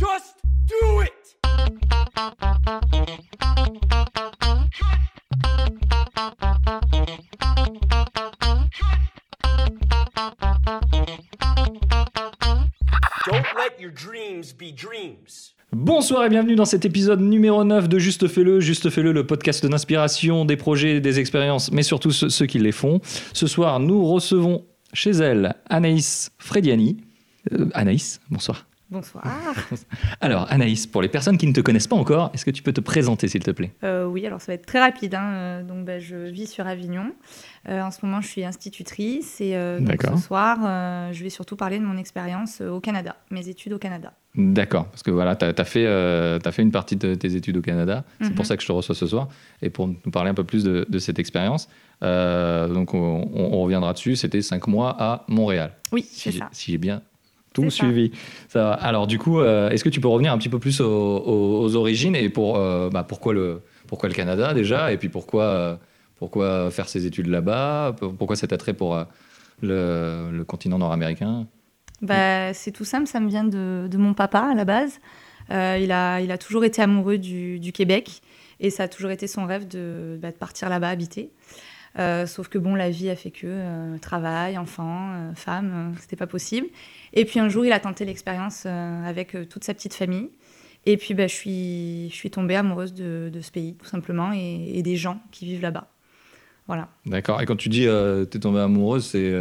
Just do it! Don't let your dreams be dreams. Bonsoir et bienvenue dans cet épisode numéro 9 de Juste Fais-le. Juste Fais-le, le podcast d'inspiration des projets, des expériences, mais surtout ceux, qui les font. Ce soir, nous recevons chez elle Anaïs Frediani. Euh, Anaïs, bonsoir. Bonsoir. Alors, Anaïs, pour les personnes qui ne te connaissent pas encore, est-ce que tu peux te présenter, s'il te plaît? Euh, oui, alors ça va être très rapide. hein. Euh, Donc, bah, je vis sur Avignon. Euh, en ce moment, je suis institutrice et euh, donc, ce soir, je vais surtout parler de mon expérience au Canada, mes études au Canada. D'accord, parce que voilà, tu as, fait, t'as fait une partie de tes études au Canada. C'est Mhm. pour ça que je te reçois ce soir. Et pour nous parler un peu plus de, de cette expérience, donc on, on- on reviendra dessus. C'était cinq mois à Montréal. Oui, si c'est ça. si j'ai bien tout ça. suivi. Ça. Alors du coup, euh, est-ce que tu peux revenir un petit peu plus aux, aux- aux origines et pour euh, bah, pourquoi le pourquoi le Canada déjà et puis pourquoi euh, pourquoi faire ses études là-bas? Pour- Pourquoi cet attrait pour le, le continent nord-américain? Bah, c'est tout simple, ça me vient de, de mon papa à la base. Il, a, il a toujours été amoureux du, du Québec et ça a toujours été son rêve de, bah, de partir là-bas habiter. Euh, sauf que bon, la vie a fait que euh, travail, enfant, euh, femme, euh, c'était pas possible. Et puis un jour, il a tenté l'expérience avec toute sa petite famille. Et puis, bah, je, suis, je suis tombée amoureuse de, de ce pays, tout simplement, et, et des gens qui vivent là-bas. Voilà. D'accord. Et quand tu dis euh, t'es tombée amoureuse, c'est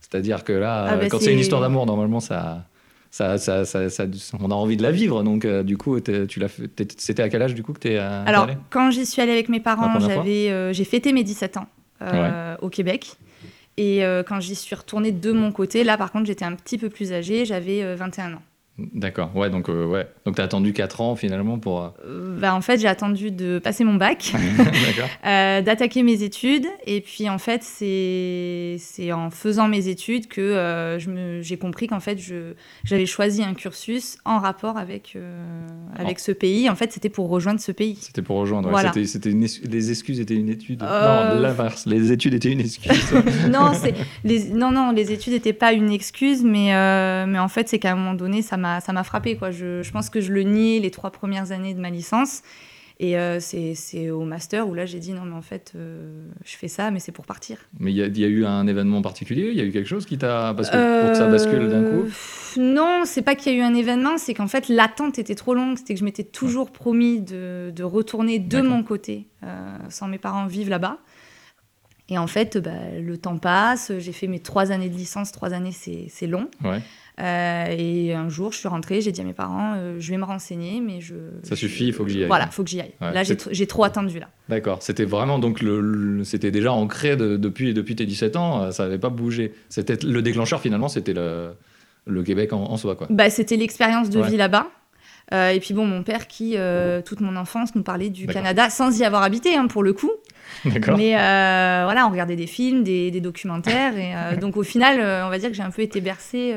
c'est-à-dire que là, Ah bah, quand c'est une histoire d'amour, normalement ça. Ça, ça, ça, ça- on a envie de la vivre, donc euh, du coup, tu l'as c'était à quel âge du coup que t'es euh, Alors, allée? quand j'y suis allée avec mes parents, j'avais, euh, j'ai fêté mes 17 ans au Québec. Et quand j'y suis retournée de mon côté, là par contre, j'étais un petit peu plus âgée, j'avais euh, 21 ans. D'accord, ouais, donc euh, ouais, donc t'as attendu 4 ans finalement pour. euh, Euh, bah, en fait, j'ai attendu de passer mon bac, euh, d'attaquer mes études. Et puis, en fait, c'est, en faisant mes études que j'ai compris qu'en fait, je, j'avais choisi un cursus en rapport avec, avec ce pays. En fait, c'était pour rejoindre ce pays. C'était pour rejoindre. ouais. Voilà. C'était, c'était une es- les excuses étaient une étude. Non, l'inverse. Les études étaient une excuse. non, les non non les études n'étaient pas une excuse, mais mais en fait c'est qu'à un moment donné ça m'a ça m'a frappé quoi. Je, je pense que je le niais les trois premières années de ma licence. Et euh, c'est au master où là j'ai dit non mais en fait euh, je fais ça mais c'est pour partir. Mais il y, a- il y a eu un événement particulier? Il y a eu quelque chose qui t'a parce que pour que ça bascule d'un coup? Euh, Non, c'est pas qu'il y a eu un événement, c'est qu'en fait l'attente était trop longue. C'était que je m'étais toujours promis de, de retourner de mon côté, sans mes parents vivre là-bas. Et en fait, bah, le temps passe. J'ai fait mes trois années de licence. Trois années, c'est long. Ouais. Euh, et un jour, je suis rentrée, j'ai dit à mes parents, euh, je vais me renseigner, mais je. Ça suffit, il faut que j'y aille. Voilà, faut que j'y aille. Ouais, là, j'ai trop attendu là. D'accord. C'était vraiment donc le, le- c'était déjà ancré de- depuis depuis tes 17 ans. euh, Ça n'avait pas bougé. C'était le déclencheur finalement. C'était le le Québec en, en soi quoi. Bah, c'était l'expérience de Ouais. vie là-bas. Euh, et puis bon, mon père qui, toute mon enfance, nous parlait du. Canada sans y avoir habité, hein, pour le coup. Mais euh, voilà, on regardait des films, des, des documentaires. Et euh, donc au final, euh, on va dire que j'ai un peu été bercée.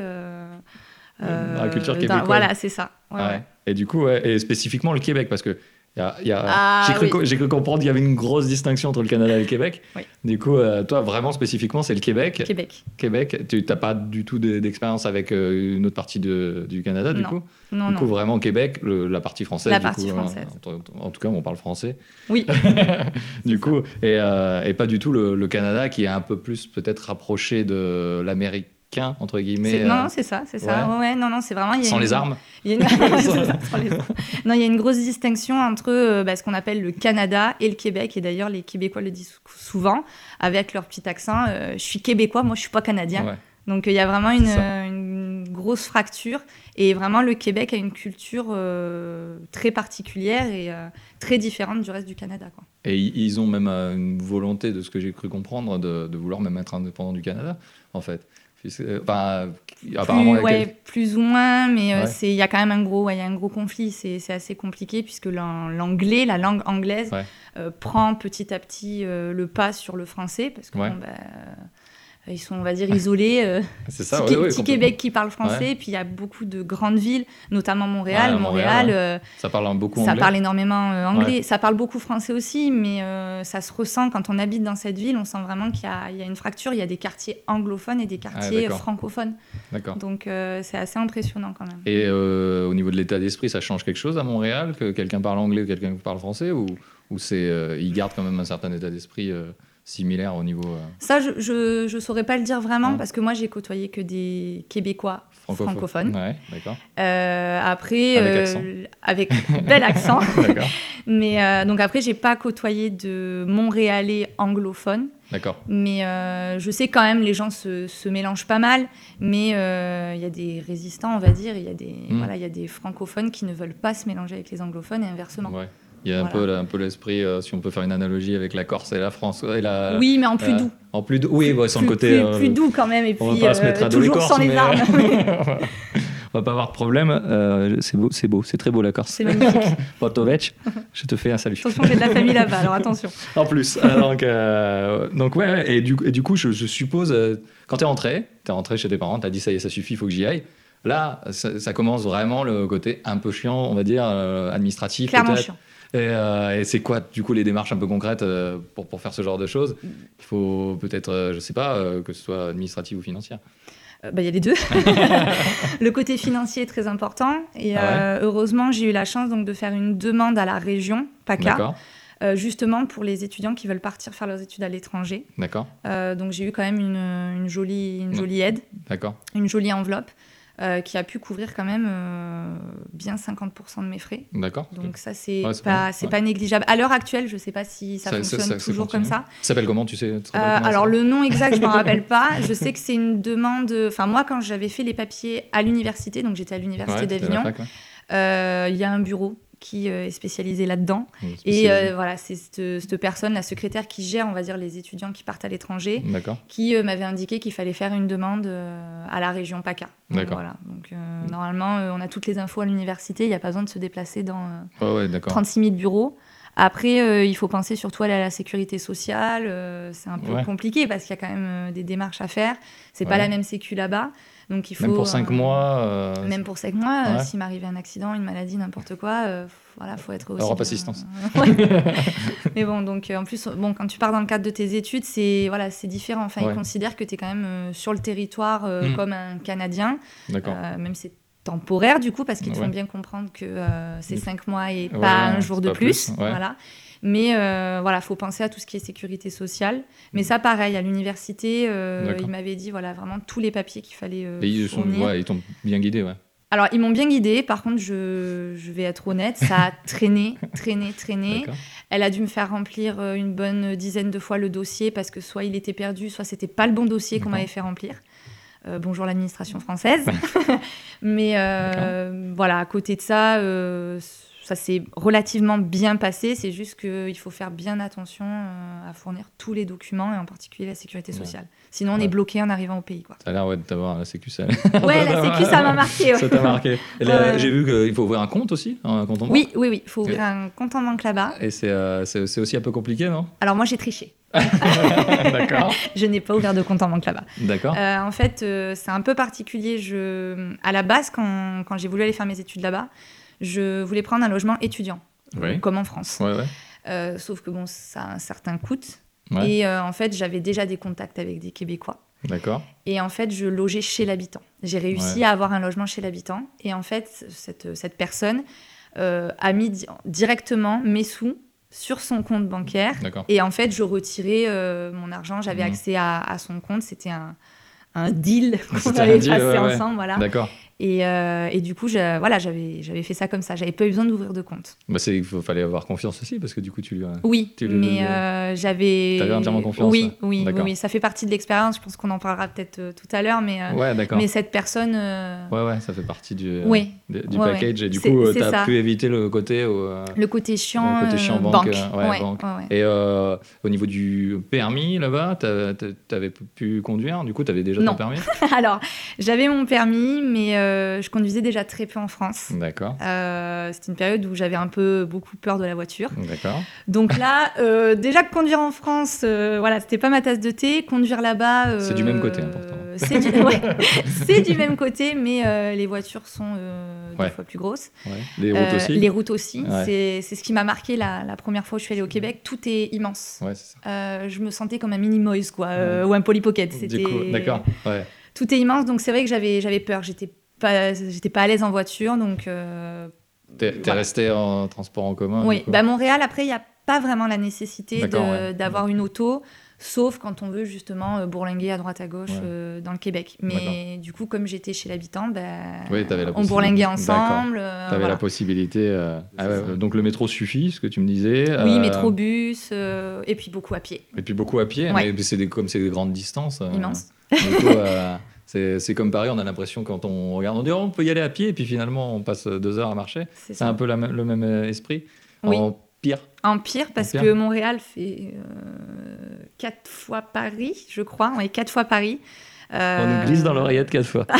Dans la culture québécoise. Voilà, c'est ça. Ouais, Ouais. ouais. Et du coup, et spécifiquement le Québec, parce que Ah, j'ai, cru, oui. comprendre qu'il y avait une grosse distinction entre le Canada et le Québec. Oui. Du coup, euh, toi, vraiment spécifiquement, c'est le Québec. Québec. Québec, tu n'as pas du tout de- d'expérience avec euh, une autre partie de- du Canada, du Non. coup? Non, Du non. coup, vraiment Québec, le- la partie française. La du partie coup, hein, française. en, en tout cas, on parle français. Oui. du coup, et, euh, et pas du tout le, le Canada qui est un peu plus peut-être rapproché de l'américain, entre guillemets. Euh, non, non, c'est ça, c'est ça. ouais. Ouais, ouais, non, non, c'est vraiment. il y a sans une- les armes. Il y a une... Ça, sans les armes. non, il y a une grosse distinction entre euh, bah, ce qu'on appelle le Canada et le Québec. Et d'ailleurs, les Québécois le disent sou- souvent avec leur petit accent. euh, je suis québécois, moi, je suis pas canadien. Ouais. Donc, il y a vraiment une, grosse fracture. Et vraiment, le Québec a une culture euh, très particulière et très différente du reste du Canada. Quoi. Et ils ont même une volonté, de ce que j'ai cru comprendre, de, de vouloir même être indépendant du Canada, en fait. Puisque, euh, Enfin, apparemment, plus, ou moins, mais euh, Ouais. c'est- il y a quand même un gros, ouais, y a un gros conflit. C'est assez compliqué puisque l'an- l'anglais, la langue anglaise, euh, prend petit à petit euh, le pas sur le français parce que bon, bah, ils sont, on va dire, isolés. euh, C'est ça, petit, ouais, ouais, petit. Québec qui parle français, puis il y a beaucoup de grandes villes, notamment Montréal. Ouais, Montréal, Montréal, euh, Ça parle beaucoup ça anglais. parle énormément euh, anglais. Ça parle beaucoup français aussi, mais ça se ressent quand on habite dans cette ville. On sent vraiment qu'il y, y a une fracture. Il y a des quartiers anglophones et des quartiers Ah, d'accord. francophones. D'accord. Donc c'est assez impressionnant quand même. Et au niveau de l'état d'esprit, ça change quelque chose à Montréal? Que quelqu'un parle anglais ou quelqu'un parle français? Ou, ou c'est ils gardent quand même un certain état d'esprit similaire au niveau euh, Ça, je, je, je saurais pas le dire vraiment parce que moi j'ai côtoyé que des Québécois francophone. francophones. Ouais, d'accord. Euh, après, Avec euh, accent. avec bel accent. Mais donc après, j'ai pas côtoyé de Montréalais anglophones. D'accord. Mais je sais quand même, les gens se, se mélangent pas mal. Mais il y a des résistants, on va dire. Il y, a des, Mm. voilà, il y a des francophones qui ne veulent pas se mélanger avec les anglophones et inversement. Ouais. Il y a un peu un peu l'esprit, euh, si on peut faire une analogie avec la Corse et la France. et la, oui, mais en plus euh, doux. En plus doux. Oui, ouais, sans plus, le côté. plus- euh, plus doux quand même. Et On puis va pas se euh, mettre à dos les toujours Corses, sans les armes. on va pas avoir de problème. Euh, c'est beau, c'est beau, c'est très beau la Corse. C'est magnifique. Potovec, je te fais un salut. Attention, j'ai de la famille là-bas, alors attention. En plus. Donc, donc ouais, et du, et du coup, je, je suppose, quand tu es rentré, tu es rentré chez tes parents, tu as dit ça y est, ça suffit, il faut que j'y aille. Là, ça, ça commence vraiment le côté un peu chiant, on va dire, administratif. Clairement chiant. Et, euh, et c'est quoi, du coup, les démarches un peu concrètes euh, pour, pour faire ce genre de choses Il faut peut-être, euh, je sais pas, que ce soit administratif ou financière. Bah, Il y a les deux. le côté financier est très important. Et Ah ouais heureusement, j'ai eu la chance donc, de faire une demande à la région, PACA, justement pour les étudiants qui veulent partir faire leurs études à l'étranger. D'accord donc j'ai eu quand même une, une jolie, une jolie aide, D'accord une jolie enveloppe. Euh, qui a pu couvrir quand même euh, bien 50% de mes frais. D'accord Donc ça, c'est Ouais, pas ouais. négligeable. À l'heure actuelle, je ne sais pas si ça, Ça- fonctionne ça- ça toujours comme ça. Ça s'appelle comment, tu sais Euh, comment alors le nom exact, je m'en rappelle pas. Je sais que c'est une demande. Enfin moi, quand j'avais fait les papiers à l'université, donc j'étais à l'université Ouais, d'Avignon, euh, il y a un bureau qui euh, est spécialisé là-dedans. Donc, Et euh, voilà, c'est cette, cette personne, la secrétaire qui gère, on va dire, les étudiants qui partent à l'étranger, qui euh, m'avait indiqué qu'il fallait faire une demande euh, à la région PACA. Donc, D'accord. Voilà. Donc euh, normalement, on a toutes les infos à l'université. Il n'y a pas besoin de se déplacer dans euh, Ouais, ouais, d'accord. 36 000 bureaux. Après, il faut penser surtout à la, la sécurité sociale. c'est un peu Ouais. compliqué parce qu'il y a quand même des démarches à faire. C'est pas Ouais. la même sécu là-bas. Donc il faut. Même pour 5 euh, mois. euh, Même pour 5 mois, euh, Ouais. s'il m'arrivait un accident, une maladie, n'importe quoi, euh, voilà, faut être aussi. Europe Assistance. Ouais. Mais bon, donc en plus, bon, quand tu pars dans le cadre de tes études, c'est voilà, c'est différent. Enfin, Ouais. ils considèrent que tu es quand même sur le territoire euh, Mm. comme un Canadien, D'accord. même si c'est temporaire du coup, parce qu'ils te font bien comprendre que c'est Mm. 5 mois et pas un jour de plus. plus. Voilà. Mais euh, voilà, faut penser à tout ce qui est sécurité sociale. Mais ça, pareil, à l'université, euh, Mm. Ils m'avaient dit voilà vraiment tous les papiers qu'il fallait euh, Et ils sont- ouais, ils t'ont bien guidé, ouais. Alors, ils m'ont bien guidée. Par contre, je, je vais être honnête, ça a traîné, traîné, traîné. Elle a dû me faire remplir euh, une bonne dizaine de fois le dossier parce que soit il était perdu, soit c'était pas le bon dossier qu'on m'avait fait remplir. Euh, bonjour l'administration française. Mais euh, voilà, à côté de ça, euh, ça s'est relativement bien passé. C'est juste qu'il faut faire bien attention euh, à fournir tous les documents et en particulier la sécurité Ouais. sociale. Sinon, on Ouais. est bloqué en arrivant au pays. Quoi. Ça a l'air ouais, d'avoir la sécu, ça. Ouais, la sécu, ça m'a marqué. Ça t'a marqué. J'ai vu qu'il faut ouvrir un compte aussi, un compte en banque. Oui, oui, oui. Il faut ouvrir un compte en banque là-bas. Et c'est euh, aussi un peu compliqué, non? Alors moi, j'ai triché. D'accord. Je n'ai pas ouvert de compte en banque là-bas. D'accord. Euh, en fait, euh, c'est un peu particulier. Je... À la base, quand, quand j'ai voulu aller faire mes études là-bas, je voulais prendre un logement étudiant, Oui. comme en France. Ouais, ouais. Euh, sauf que bon, ça a un certain coût. Ouais. Et euh, en fait, j'avais déjà des contacts avec des Québécois. D'accord. Et en fait, je logeais chez l'habitant. J'ai réussi à avoir un logement chez l'habitant. Et en fait, cette, cette personne euh, a mis di- directement mes sous sur son compte bancaire. Et en fait, je retirais mon argent. J'avais Mhm. accès à, à son compte. C'était un, un deal qu'on avait passé ouais, ouais. ensemble. Voilà. Et, euh, et du coup, je- voilà, j'avais j'avais fait ça comme ça. J'avais pas eu besoin d'ouvrir de compte. Bah, c'est- il fallait avoir confiance aussi, parce que du coup, tu lui as. Oui, Tu le- mais euh, j'avais. T'avais entièrement confiance, Oui, oui, oui, ça fait partie de l'expérience. Je pense qu'on en parlera peut-être euh, tout à l'heure, mais, euh, Ouais, d'accord. mais cette personne. euh, Ouais, ouais, ça fait partie du, Oui. du, du Ouais, package. Et du coup, tu as ça. pu éviter le côté. Le côté chiant, Le côté chiant banque. Et au niveau du permis là-bas, tu avais pu conduire? Du coup, tu avais déjà Non. ton permis? Alors, j'avais mon permis, mais euh, je conduisais déjà très peu en France. D'accord. Euh, C'était une période où j'avais un peu beaucoup peur de la voiture. D'accord. Donc là, euh, déjà que conduire en France, voilà, c'était pas ma tasse de thé. Conduire là-bas, C'est du même côté, hein, pourtant. C'est du, ouais, c'est du même côté, mais les voitures sont deux Ouais. fois plus grosses. Ouais. Les routes aussi? Les routes aussi. C'est- C'est ce qui m'a marqué la, la première fois où je suis allée au Québec. Tout est immense. Ouais, c'est ça. Je me sentais comme un mini Moïse, quoi, ou un Polly Pocket. Du C'était coup, d'accord. Ouais. tout est immense, donc c'est vrai que j'avais j'avais peur. J'étais pas j'étais pas à l'aise en voiture, donc euh, T'es Voilà. resté en transport en commun oui. Bah Montréal, après, il n'y a pas vraiment la nécessité ouais. d'avoir une auto, sauf quand on veut justement euh, bourlinguer à droite à gauche Ouais. euh, dans le Québec. Mais du coup, comme j'étais chez l'habitant, bah, Oui, t'avais la on bourlinguait ensemble. euh, T'avais voilà. la possibilité. euh, ah ouais, donc le métro suffit, ce que tu me disais. Oui, euh, métrobus, euh, et puis beaucoup à pied. Et puis beaucoup à pied, Ouais. mais c'est des, comme c'est des grandes distances. euh, Immense. du coup, euh, c'est comme Paris, on a l'impression quand on regarde, on dit oh, on peut y aller à pied, et puis finalement on passe deux heures à marcher. C'est un peu la le même euh, esprit. Oui. En pire. En pire, parce pire. que Montréal fait euh, quatre fois Paris, je crois. Oui, quatre fois Paris. On Euh, nous glisse dans l'oreillette quatre fois.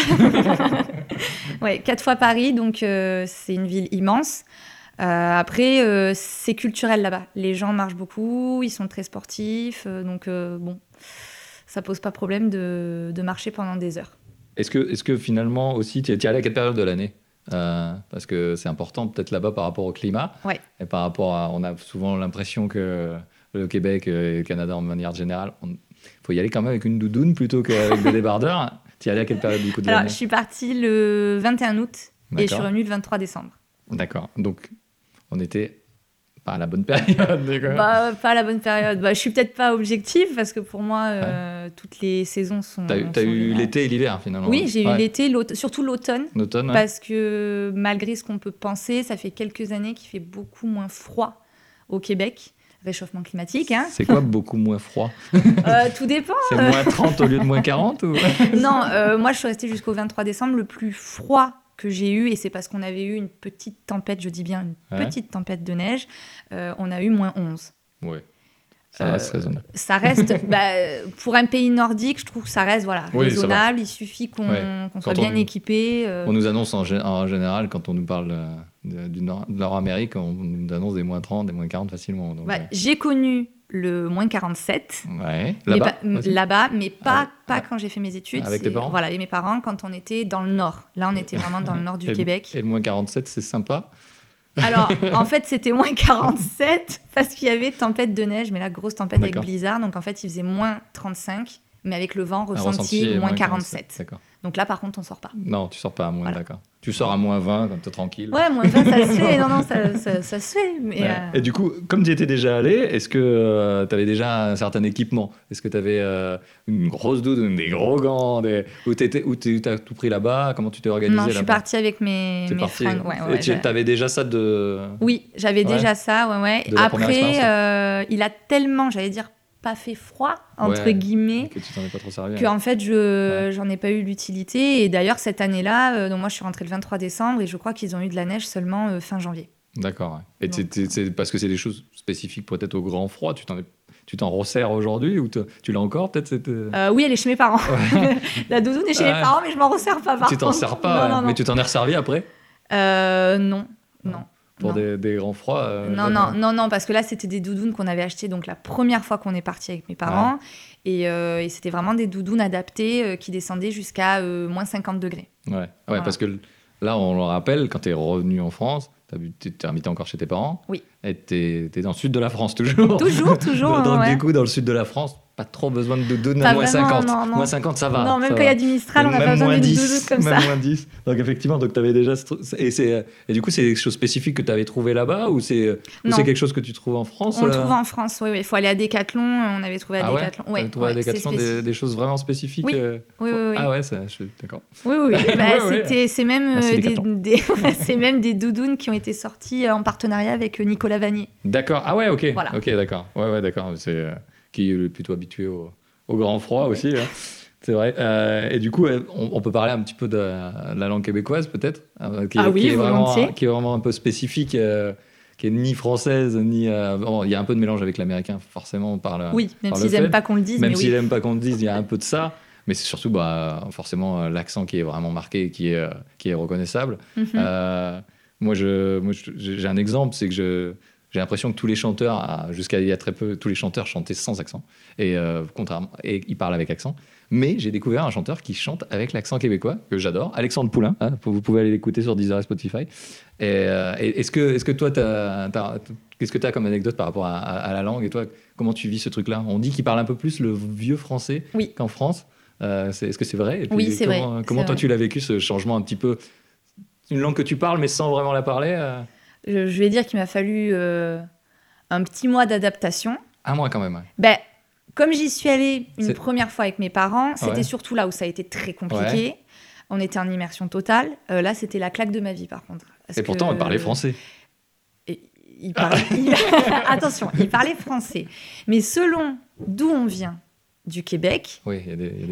Ouais, quatre fois Paris, donc euh, c'est une ville immense. Euh, après, euh, c'est culturel là-bas. Les gens marchent beaucoup, ils sont très sportifs, euh, donc bon, ça pose pas problème de, de marcher pendant des heures. Est-ce que, est que finalement aussi, tu es allé à quelle période de l'année Euh, Parce que c'est important peut-être là-bas par rapport au climat. Ouais. Et par rapport à. On a souvent l'impression que le Québec et le Canada en manière générale, il faut y aller quand même avec une doudoune plutôt qu'avec des débardeurs. Tu es allé à quelle période du coup de Alors, je suis partie le 21 août et je suis revenue le 23 décembre. D'accord. Donc, on était pas à la bonne période. Bah, pas à la bonne période. Bah, je suis peut-être pas objective parce que pour moi, euh, toutes les saisons sont. T'as eu, l'été et l'hiver finalement. Oui, j'ai Ouais. eu l'été, surtout l'automne. L'automne. ouais. Parce que malgré ce qu'on peut penser, ça fait quelques années qu'il fait beaucoup moins froid au Québec. Réchauffement climatique, hein. C'est quoi beaucoup moins froid? Euh, tout dépend. C'est moins 30 au lieu de moins 40 ou... Non, euh, moi je suis restée jusqu'au 23 décembre. Le plus froid que j'ai eu, et c'est parce qu'on avait eu une petite tempête, je dis bien une Ouais. petite tempête de neige, euh, on a eu moins 11. Ouais. Ça Euh, reste raisonnable. Ça reste, bah, pour un pays nordique, je trouve que ça reste voilà, Oui, ça raisonnable. Il suffit qu'on Ouais. soit bien équipé. euh, On nous annonce en, gé- en général, quand on nous parle de, du Nord-Amérique, on nous annonce des moins 30, des moins 40 facilement. Bah, J'ai connu le moins 47. ouais. Mais Là-bas pas- aussi là-bas, mais pas, Ah pas Ah. quand j'ai fait mes études. Avec tes parents Voilà, avec mes parents, quand on était dans le nord. Là, on était vraiment dans le nord du Et- Québec. Et le moins 47, c'est sympa. Alors, en fait, c'était moins 47 parce qu'il y avait tempête de neige, mais la grosse tempête avec blizzard. Donc, en fait, il faisait moins 35, mais avec le vent ressenti, est moins 47. D'accord. Donc là, par contre, on sort pas. Non, tu sors pas à moins, Voilà. d'accord. Tu sors à moins 20 quand t'es tranquille. Ouais, moins 20, ça se fait. Non, non, ça, ça, ça se fait. Mais, Ouais. euh, Et du coup, comme tu y étais déjà allé, est-ce que tu avais déjà un certain équipement? Est-ce que tu avais une grosse doudoune, des gros gants des... Ou tu as tout pris là-bas? Comment tu t'es organisé non, je suis partie avec mes, T'es mes parti. fringues. Ouais, Et ouais, tu avais déjà ça de. Oui, j'avais Ouais. déjà ça, ouais, ouais. Après, euh, il a tellement, j'allais dire, pas fait froid, entre Ouais. guillemets, Que tu t'en es pas trop servi. que en fait, je j'en ai pas eu l'utilité. Et d'ailleurs, cette année-là, euh, donc moi, je suis rentrée le 23 décembre et je crois qu'ils ont eu de la neige seulement euh, fin janvier. D'accord. Et c'est- parce que c'est des choses spécifiques peut-être au grand froid. Tu t'en es- tu t'en resserres aujourd'hui ou tu l'as encore peut-être cette... Euh, oui, elle est chez mes parents. la doudoune est chez Ouais. mes parents, mais je m'en resserre pas. Par Tu t'en sers pas, Non, ouais. non, non. mais tu t'en es resservi après? Euh, non, non. Pour des, des grands froids. euh, Non, non, non, non, parce que là, c'était des doudounes qu'on avait achetées donc la première fois qu'on est parti avec mes parents. Et, euh, et c'était vraiment des doudounes adaptées euh, qui descendaient jusqu'à moins 50 degrés. Ouais, ouais Voilà. parce que là, on le rappelle, quand tu es revenu en France, tu es habité encore chez tes parents. Oui. Et tu es, dans le sud de la France, toujours. Toujours, toujours. Donc, ouais. du coup, dans le sud de la France, pas trop besoin de doudoune à moins vraiment, 50. non, non. Moins 50, ça va. non, même quand il y a du Mistral, on n'a pas besoin moins d'une 10, doudoune comme même ça. moins 10. Donc effectivement, donc tu avais déjà et c'est et du coup c'est des choses spécifiques que tu avais trouvé là-bas ou c'est ou Non. c'est quelque chose que tu trouves en France On le euh trouve en France, oui, oui. Il faut aller à Decathlon. On avait trouvé à Ah ouais Decathlon. T'avais trouvé à ouais, c'est Decathlon des, spécifique. des choses vraiment spécifiques Oui. euh, Oui, oui, oui. Ah ouais, d'accord. Oui, oui, oui. Bah, Ouais, ouais. C'est même, Merci, euh, des, des- même des doudounes qui ont été sorties euh, en partenariat avec euh, Nicolas Vanier. D'accord. Ah ouais, ok. Ok, d'accord. Ouais, ouais, d'accord. C'est euh, qui est plutôt habitué au, au grand froid aussi. hein. C'est vrai. Euh, et du coup, on, on peut parler un petit peu de la langue québécoise, peut-être, euh, qui, est- Ah oui, qui est vraiment, qui est vraiment un peu spécifique, euh, qui est ni française ni. euh, bon, il y a un peu de mélange avec l'américain, forcément. On parle. Oui, même par le s'ils n'aiment pas qu'on le dise, Même mais s'il oui. n'aime pas qu'on le dise, il y a un peu de ça. mais c'est surtout bah, forcément l'accent qui est vraiment marqué qui est, qui est reconnaissable. Mhm. Euh, moi, je, moi, je- j'ai un exemple, c'est que je, j'ai l'impression que tous les chanteurs, ah, jusqu'à il y a très peu, tous les chanteurs chantaient sans accent, et euh, contrairement, et ils parlent avec accent. Mais j'ai découvert un chanteur qui chante avec l'accent québécois que j'adore, Alexandre Poulain. hein, vous pouvez aller l'écouter sur Deezer et Spotify. Et, euh, est-ce que, est-ce que toi, qu'est-ce que tu as comme anecdote par rapport à, à- à la langue et toi, comment tu vis ce truc-là? On dit qu'il parle un peu plus le vieux français Oui. qu'en France. Euh, c'est- est-ce que c'est vrai? Et puis, Oui, c'est comment, vrai, Comment toi vrai. tu l'as vécu ce changement un petit peu? Une langue que tu parles mais sans vraiment la parler euh? Je, je vais dire qu'il m'a fallu euh, un petit mois d'adaptation. Un mois quand même. ouais. Ben, comme j'y suis allée une première fois avec mes parents, c'était Ouais. surtout là où ça a été très compliqué. On était en immersion totale. Euh, là, c'était la claque de ma vie, par contre. Parce Et pourtant, elle parlait français. Et il parlait- il- Attention, il parlait français. Mais selon d'où on vient, du Québec, Oui,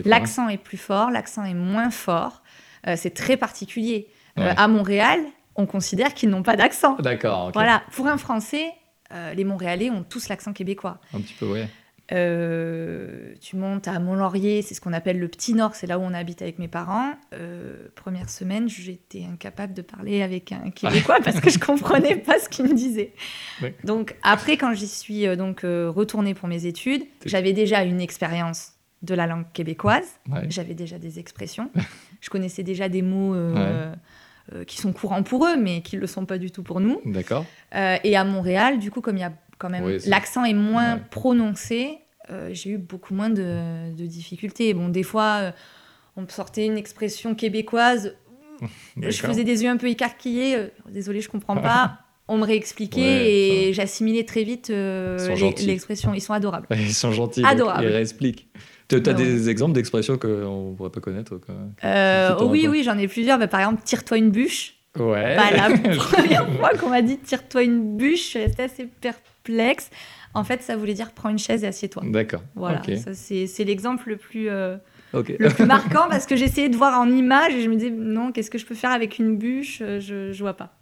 l'accent est plus fort, l'accent est moins fort. Euh, c'est très particulier. Euh, à Montréal, on considère qu'ils n'ont pas d'accent. D'accord. Voilà, pour un Français, euh, les Montréalais ont tous l'accent québécois. Un petit peu, ouais. Euh, tu montes à Mont-Laurier, c'est ce qu'on appelle le Petit Nord, c'est là où on habite avec mes parents. Euh, première semaine, j'étais incapable de parler avec un Québécois parce que je comprenais pas ce qu'il me disait. Ouais. Donc après, quand j'y suis donc retournée pour mes études, j'avais déjà une expérience de la langue québécoise. Ouais. J'avais déjà des expressions. je connaissais déjà des mots euh, qui sont courants pour eux, mais qui ne le sont pas du tout pour nous. D'accord. Euh, et à Montréal, du coup, comme il y a quand même Oui, l'accent est moins Ouais. prononcé, euh, j'ai eu beaucoup moins de, de difficultés. Bon, des fois, on me sortait une expression québécoise, je faisais des yeux un peu écarquillés. Désolée, je comprends pas. On me réexpliquait Ouais, et j'assimilais très vite euh, l'expression. Ils sont adorables. Ils sont gentils. Adorable. donc Ils réexpliquent. Tu as Ouais, des exemples d'expressions qu'on ne pourrait pas connaître quoi Euh, ton oui, oui, j'en ai plusieurs. Bah, par exemple, tire-toi une bûche. Ouais. Bah, la première fois qu'on m'a dit tire-toi une bûche, je suis restée assez perplexe. En fait, ça voulait dire prends une chaise et assieds-toi. D'accord. Voilà, ça c'est l'exemple le plus, euh, le plus marquant parce que j'essayais de voir en image et je me disais non, qu'est-ce que je peux faire avec une bûche? Euh, je, je vois pas.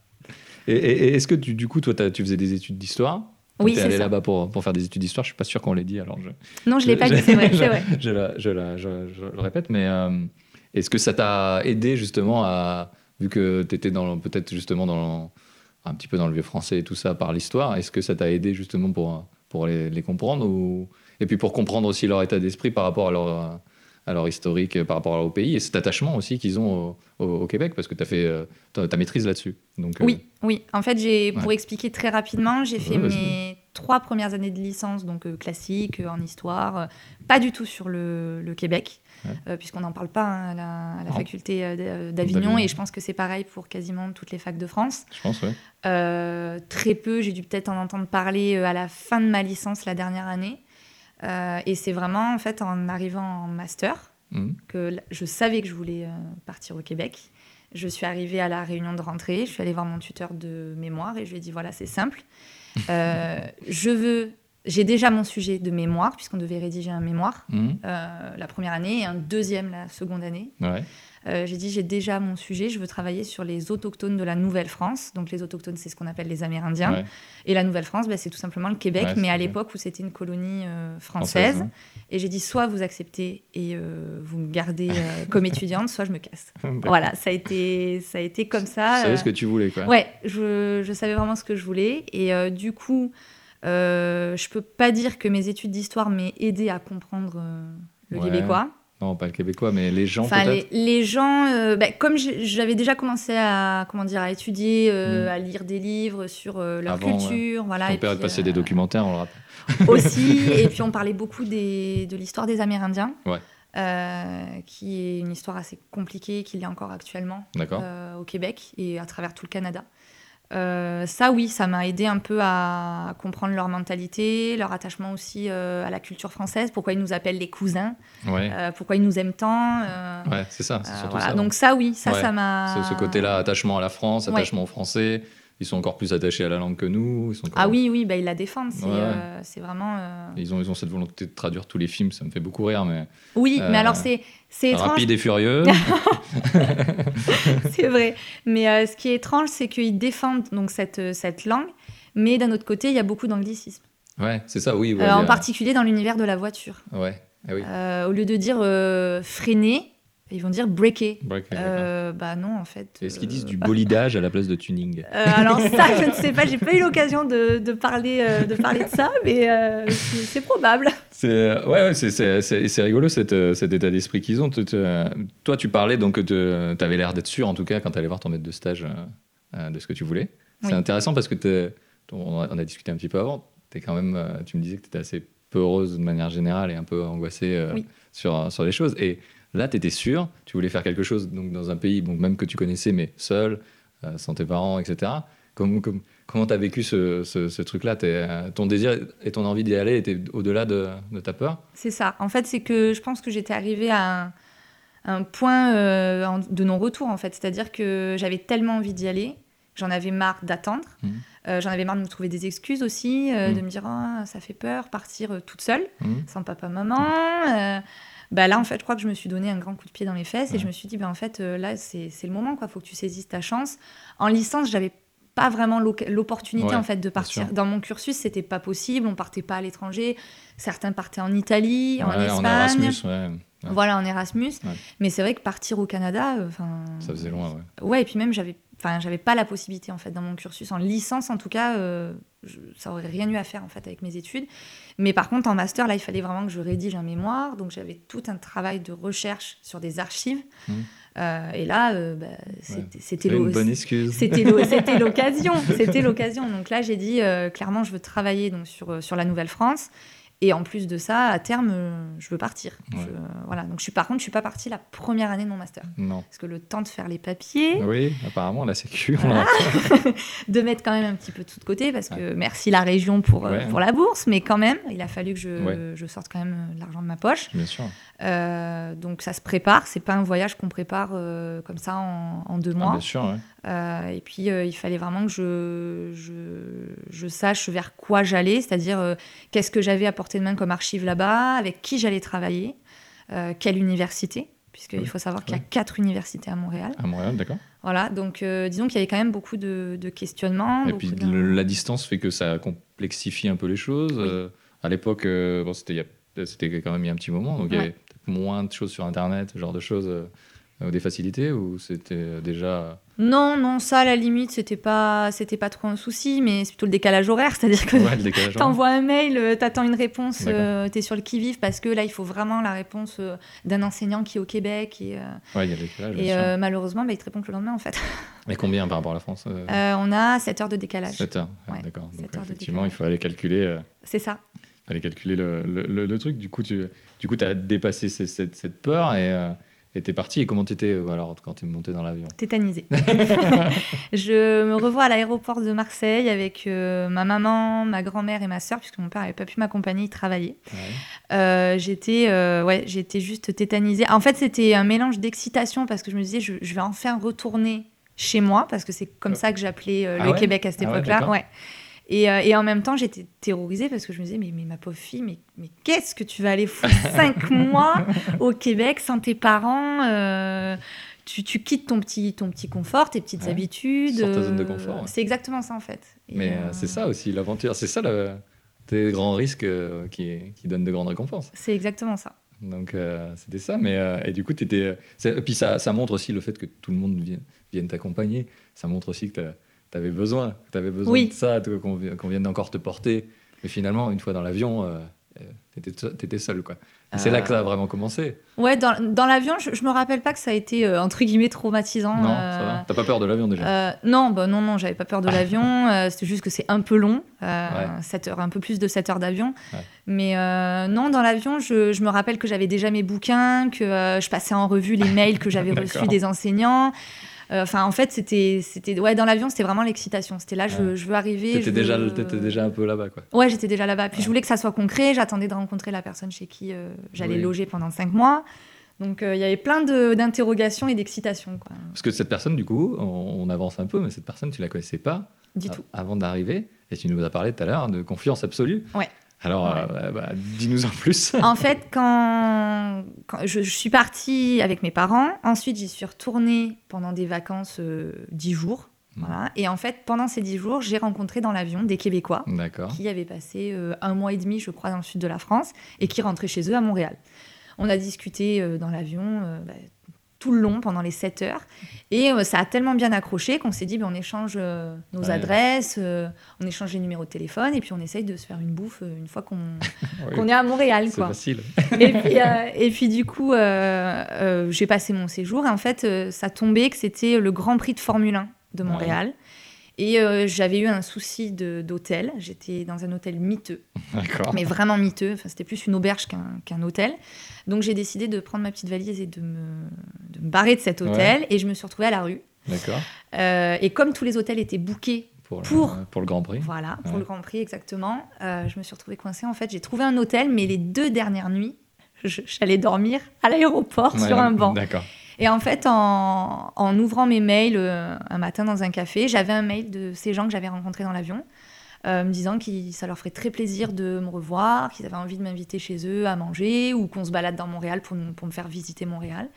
Et, est-ce que tu- du coup, toi, tu faisais des études d'histoire? Oui, T'es allé là-bas pour, pour faire des études d'histoire. Je suis pas sûr qu'on l'ait dit. Alors je. Non, je l'ai pas dit, c'est vrai, vrai. je, la- je la- je- je le répète, mais euh, est-ce que ça t'a aidé justement à, vu que tu étais peut-être justement dans, le- un petit peu dans le vieux français et tout ça par l'histoire, est-ce que ça t'a aidé justement pour, pour les, les comprendre ou, et puis pour comprendre aussi leur état d'esprit par rapport à leur, à leur historique, par rapport au pays et cet attachement aussi qu'ils ont au, au- au Québec parce que tu as fait euh, ta, ta maîtrise là-dessus. Donc, euh, Oui, oui. En fait, j'ai Ouais. pour expliquer très rapidement, j'ai fait Ouais, mes trois premières années de licence, donc euh, classique, en histoire, pas du tout sur le, le Québec, Ouais. puisqu'on n'en parle pas hein, à la, à la faculté d'Avignon, et je pense que c'est pareil pour quasiment toutes les facs de France. Je pense, très peu, j'ai dû peut-être en entendre parler à la fin de ma licence la dernière année. Euh, et c'est vraiment en fait en arrivant en master Mhm. que je savais que je voulais euh, partir au Québec. Je suis arrivée à la réunion de rentrée, je suis allée voir mon tuteur de mémoire et je lui ai dit voilà, c'est simple. Euh, je veux. J'ai déjà mon sujet de mémoire, puisqu'on devait rédiger un mémoire Mhm. euh, la première année et un deuxième la seconde année. Ouais. Euh, j'ai dit j'ai déjà mon sujet, je veux travailler sur les autochtones de la Nouvelle-France. Donc les autochtones, c'est ce qu'on appelle les Amérindiens. Ouais. Et la Nouvelle-France, bah, c'est tout simplement le Québec, Ouais, mais à l'époque où c'était une colonie euh, Française, française. Et j'ai dit soit vous acceptez et vous me gardez comme étudiante, soit je me casse. Voilà, ça a été, ça a été comme ça. Tu savais ce que tu voulais, quoi. Ouais, je, je savais vraiment ce que je voulais. Et du coup, euh, je peux pas dire que mes études d'histoire m'aient aidé à comprendre euh, le Ouais. québécois. Non, pas le québécois, mais les gens Enfin, les, peut-être. les gens, euh, bah, comme j'avais déjà commencé à, comment dire, à étudier, euh, Mm. à lire des livres sur euh, leur Avant, culture, voilà. Ton et père puis, de passer des documentaires, on le rappelle. aussi. et puis on parlait beaucoup des, de l'histoire des Amérindiens, Ouais. qui est une histoire assez compliquée, qu'il y a encore actuellement au Québec et à travers tout le Canada. Euh, ça, oui, ça m'a aidé un peu à comprendre leur mentalité, leur attachement aussi euh, à la culture française, pourquoi ils nous appellent les cousins, Ouais. euh, pourquoi ils nous aiment tant. Ouais, c'est ça, c'est surtout voilà. ça. Donc ça, oui, ça, Ouais. ça m'a... Ce, ce côté-là, attachement à la France, Ouais. attachement au français. Ils sont encore plus attachés à la langue que nous. Ils sont encore- Ah oui, oui, bah, ils la défendent. C'est Ouais, ouais. euh, vraiment. euh, Ils ont, ils ont cette volonté de traduire tous les films, ça me fait beaucoup rire, mais Oui, Euh, mais alors c'est étrange. rapide et furieux. c'est vrai. Mais euh, ce qui est étrange, c'est qu'ils défendent donc cette, euh, cette langue, mais d'un autre côté, il y a beaucoup d'anglicisme. ouais, c'est ça, oui. ouais, Euh, en particulier dans l'univers de la voiture. Ouais. Ah oui. Euh, au lieu de dire euh, freiner, ils vont dire breaker. Euh, bah non, en fait. Est-ce qu'ils euh, disent du bolidage à la place de tuning euh, alors ça, je ne sais pas, j'ai pas eu l'occasion de, de parler, euh, de parler de ça, mais euh, c'est probable. C'est euh, ouais, ouais, c'est- c'est c'est- c'est rigolo cet, euh, cet état d'esprit qu'ils ont. Euh, Toi, tu parlais donc tu avais l'air d'être sûr en tout cas quand tu allais voir ton maître de stage euh, euh, de ce que tu voulais. C'est Oui. intéressant parce que on a, on a discuté un petit peu avant. Es quand même, euh, tu me disais que tu étais assez peureuse de manière générale et un peu angoissée euh, Oui. sur, sur les choses. Et là, tu étais sûr, tu voulais faire quelque chose donc, dans un pays donc, même que tu connaissais, mais seul, euh, sans tes parents, etc. Comment comme, comment tu as vécu ce, ce- ce truc-là? Euh, Ton désir et ton envie d'y aller étaient au-delà de, de ta peur? C'est ça. En fait, c'est que je pense que j'étais arrivée à un, un point euh, de non-retour, en fait. C'est-à-dire que j'avais tellement envie d'y aller, j'en avais marre d'attendre. Euh, j'en avais marre de me trouver des excuses aussi, Mhm. de me dire Ah, ça fait peur, partir toute seule, Mhm. sans papa, maman. Euh, bah là, en fait, je crois que je me suis donné un grand coup de pied dans les fesses et je me suis dit, bah, en fait, euh, là, c'est le moment, quoi. Faut que tu saisisses ta chance. En licence, j'avais pas vraiment l'opportunité Ouais, en fait de partir. Dans mon cursus, c'était pas possible. On partait pas à l'étranger. Certains partaient en Italie, en Espagne. Erasmus, ouais. Ouais. Voilà, en Erasmus. Mais c'est vrai que partir au Canada, euh, enfin. Ça faisait loin, ouais. Ouais, et puis même, j'avais enfin, j'avais pas la possibilité, en fait, dans mon cursus. En licence, en tout cas, euh, je- ça aurait rien eu à faire, en fait, avec mes études. Mais par contre, en master, là, il fallait vraiment que je rédige un mémoire. Donc, j'avais tout un travail de recherche sur des archives. Mhm. Euh, et là, euh, bah, c'était c'était une bonne excuse. l'occasion. C'était l'occasion. Donc là, j'ai dit clairement, je veux travailler donc, sur, sur la Nouvelle-France. Et en plus de ça, à terme, euh, je veux partir. Ouais. Je- voilà. Donc, je suis, par contre, je suis pas partie la première année de mon master. Non. Parce que le temps de faire les papiers, Oui, apparemment, la sécu. Ah. l'a- de mettre quand même un petit peu tout de côté, parce que merci la région pour, euh, Ouais. pour la bourse, mais quand même, il a fallu que je, je sorte quand même euh, l'argent de ma poche. Bien sûr. Euh, donc ça se prépare, c'est pas un voyage qu'on prépare euh, comme ça en, en deux Ah, mois. bien sûr. Euh, et puis euh, il fallait vraiment que je, je, je sache vers quoi j'allais, c'est-à-dire euh, qu'est-ce que j'avais à portée de main comme archive là-bas, avec qui j'allais travailler, euh, quelle université, puisqu'il Oui. faut savoir qu'il y a quatre universités à Montréal. À Montréal, d'accord. Voilà, donc euh, disons qu'il y avait quand même beaucoup de, de questionnements. Et puis de- le- la distance fait que ça complexifie un peu les choses. Oui. Euh, à l'époque, bon, c'était quand même il y a un petit moment, donc il y avait peut-être moins de choses sur Internet, ce genre de choses, des facilités, ou c'était euh, déjà... Non, non, ça à la limite, c'était pas, c'était pas trop un souci, mais c'est plutôt le décalage horaire, c'est-à-dire que Ouais. T'envoies un mail, euh, t'attends une réponse, euh, t'es sur le qui-vive parce que là, il faut vraiment la réponse euh, d'un enseignant qui est au Québec. Et, euh, Ouais, y a décalage, et euh, malheureusement, bah, il te répond que le lendemain, en fait. Et combien par rapport à la France euh, Euh, on a 7 heures de décalage. 7 heures, Ah, ouais, d'accord. effectivement, il faut aller calculer, euh, C'est ça. aller calculer le, le- le- le truc. Du coup, tu du coup, as dépassé cette, cette peur et euh, et t'es parti. Et comment t'étais euh, alors quand t'es monté dans l'avion? Tétanisée. je me revois à l'aéroport de Marseille avec euh, ma maman, ma grand-mère et ma sœur, puisque mon père n'avait pas pu m'accompagner, il travaillait. Ouais. Euh, j'étais euh, ouais, j'étais juste tétanisée. En fait, c'était un mélange d'excitation parce que je me disais, je, je vais enfin retourner chez moi, parce que c'est comme ça que j'appelais Ah le ouais? Québec à cette Ah époque-là. Ouais. Et, euh, et en même temps, j'étais terrorisée parce que je me disais, mais, mais ma pauvre fille, mais, mais qu'est-ce que tu vas aller foutre cinq mois au Québec sans tes parents euh, tu, tu quittes ton petit, ton petit confort, tes petites Ouais. habitudes. Sors ta zone de euh, confort, ouais. C'est exactement ça, en fait. Et, Mais c'est ça aussi l'aventure. C'est ça le, tes grands risques qui, qui donnent de grandes récompenses. C'est exactement ça. Donc euh, c'était ça. Mais euh, et du coup, t'étais. c'est- Et puis ça, ça montre aussi le fait que tout le monde vienne, vienne t'accompagner. Ça montre aussi que tu avais besoin, t'avais besoin Oui. de ça, qu'on vi- qu'on vienne encore te porter. Mais finalement, une fois dans l'avion, euh, euh, t'étais seul, quoi. C'est Euh, là que ça a vraiment commencé. Ouais, dans, dans l'avion, je, je me rappelle pas que ça a été euh, entre guillemets traumatisant. non, euh, ça va. T'as pas peur de l'avion déjà euh, non, bah non, non, j'avais pas peur de l'avion. euh, C'était juste que c'est un peu long, euh, Ouais. 7 heures, un peu plus de 7 heures d'avion. Ouais. Mais euh, non, dans l'avion, je, je me rappelle que j'avais déjà mes bouquins, que euh, je passais en revue les mails que j'avais reçus des enseignants. Euh, Enfin, en fait, c'était, c'était, ouais, dans l'avion, c'était vraiment l'excitation. C'était là, je, veux arriver. T'étais déjà, veux- t'étais déjà un peu là-bas, quoi. Ouais, j'étais déjà là-bas. Puis je voulais que ça soit concret. J'attendais de rencontrer la personne chez qui euh, j'allais Oui. loger pendant cinq mois. Donc euh, il y avait plein d'interrogations et d'excitations. quoi. Parce que cette personne, du coup, on, on avance un peu, mais cette personne, tu la connaissais pas Du tout. avant d'arriver. Et tu nous as parlé tout à l'heure de confiance absolue. Ouais. Alors, Ouais. euh, bah, dis-nous en plus. En fait, quand, quand je, je suis partie avec mes parents, ensuite j'y suis retournée pendant des vacances euh, dix jours. Voilà. Et en fait, pendant ces dix jours, j'ai rencontré dans l'avion des Québécois qui avaient passé euh, un mois et demi, je crois, dans le sud de la France et qui rentraient chez eux à Montréal. On a discuté dans l'avion bah, tout le long, pendant les 7 heures. Et euh, ça a tellement bien accroché qu'on s'est dit, bah, on échange euh, nos Ouais. adresses, euh, on échange les numéros de téléphone et puis on essaye de se faire une bouffe une fois qu'on Oui, est à Montréal. C'est facile. et, puis, et puis du coup, j'ai passé mon séjour et en fait, ça tombait que c'était le Grand Prix de Formule 1 de Ouais. Et euh, j'avais eu un souci d'hôtel. J'étais dans un hôtel miteux, D'accord. mais vraiment miteux. Enfin, c'était plus une auberge qu'un hôtel. Donc j'ai décidé de prendre ma petite valise et de me, de me barrer de cet hôtel. Et je me suis retrouvée à la rue. D'accord. Euh, et comme tous les hôtels étaient bookés Pour, pour le Grand Prix. voilà, pour Ouais. le Grand Prix exactement. Euh, je me suis retrouvée coincée. En fait, j'ai trouvé un hôtel, mais les deux dernières nuits, j'allais dormir à l'aéroport Ouais, sur un banc. D'accord. Et en fait, en, ouvrant mes mails euh, un matin dans un café, j'avais un mail de ces gens que j'avais rencontrés dans l'avion, euh, me disant que ça leur ferait très plaisir de me revoir, qu'ils avaient envie de m'inviter chez eux à manger ou qu'on se balade dans Montréal pour me faire visiter Montréal.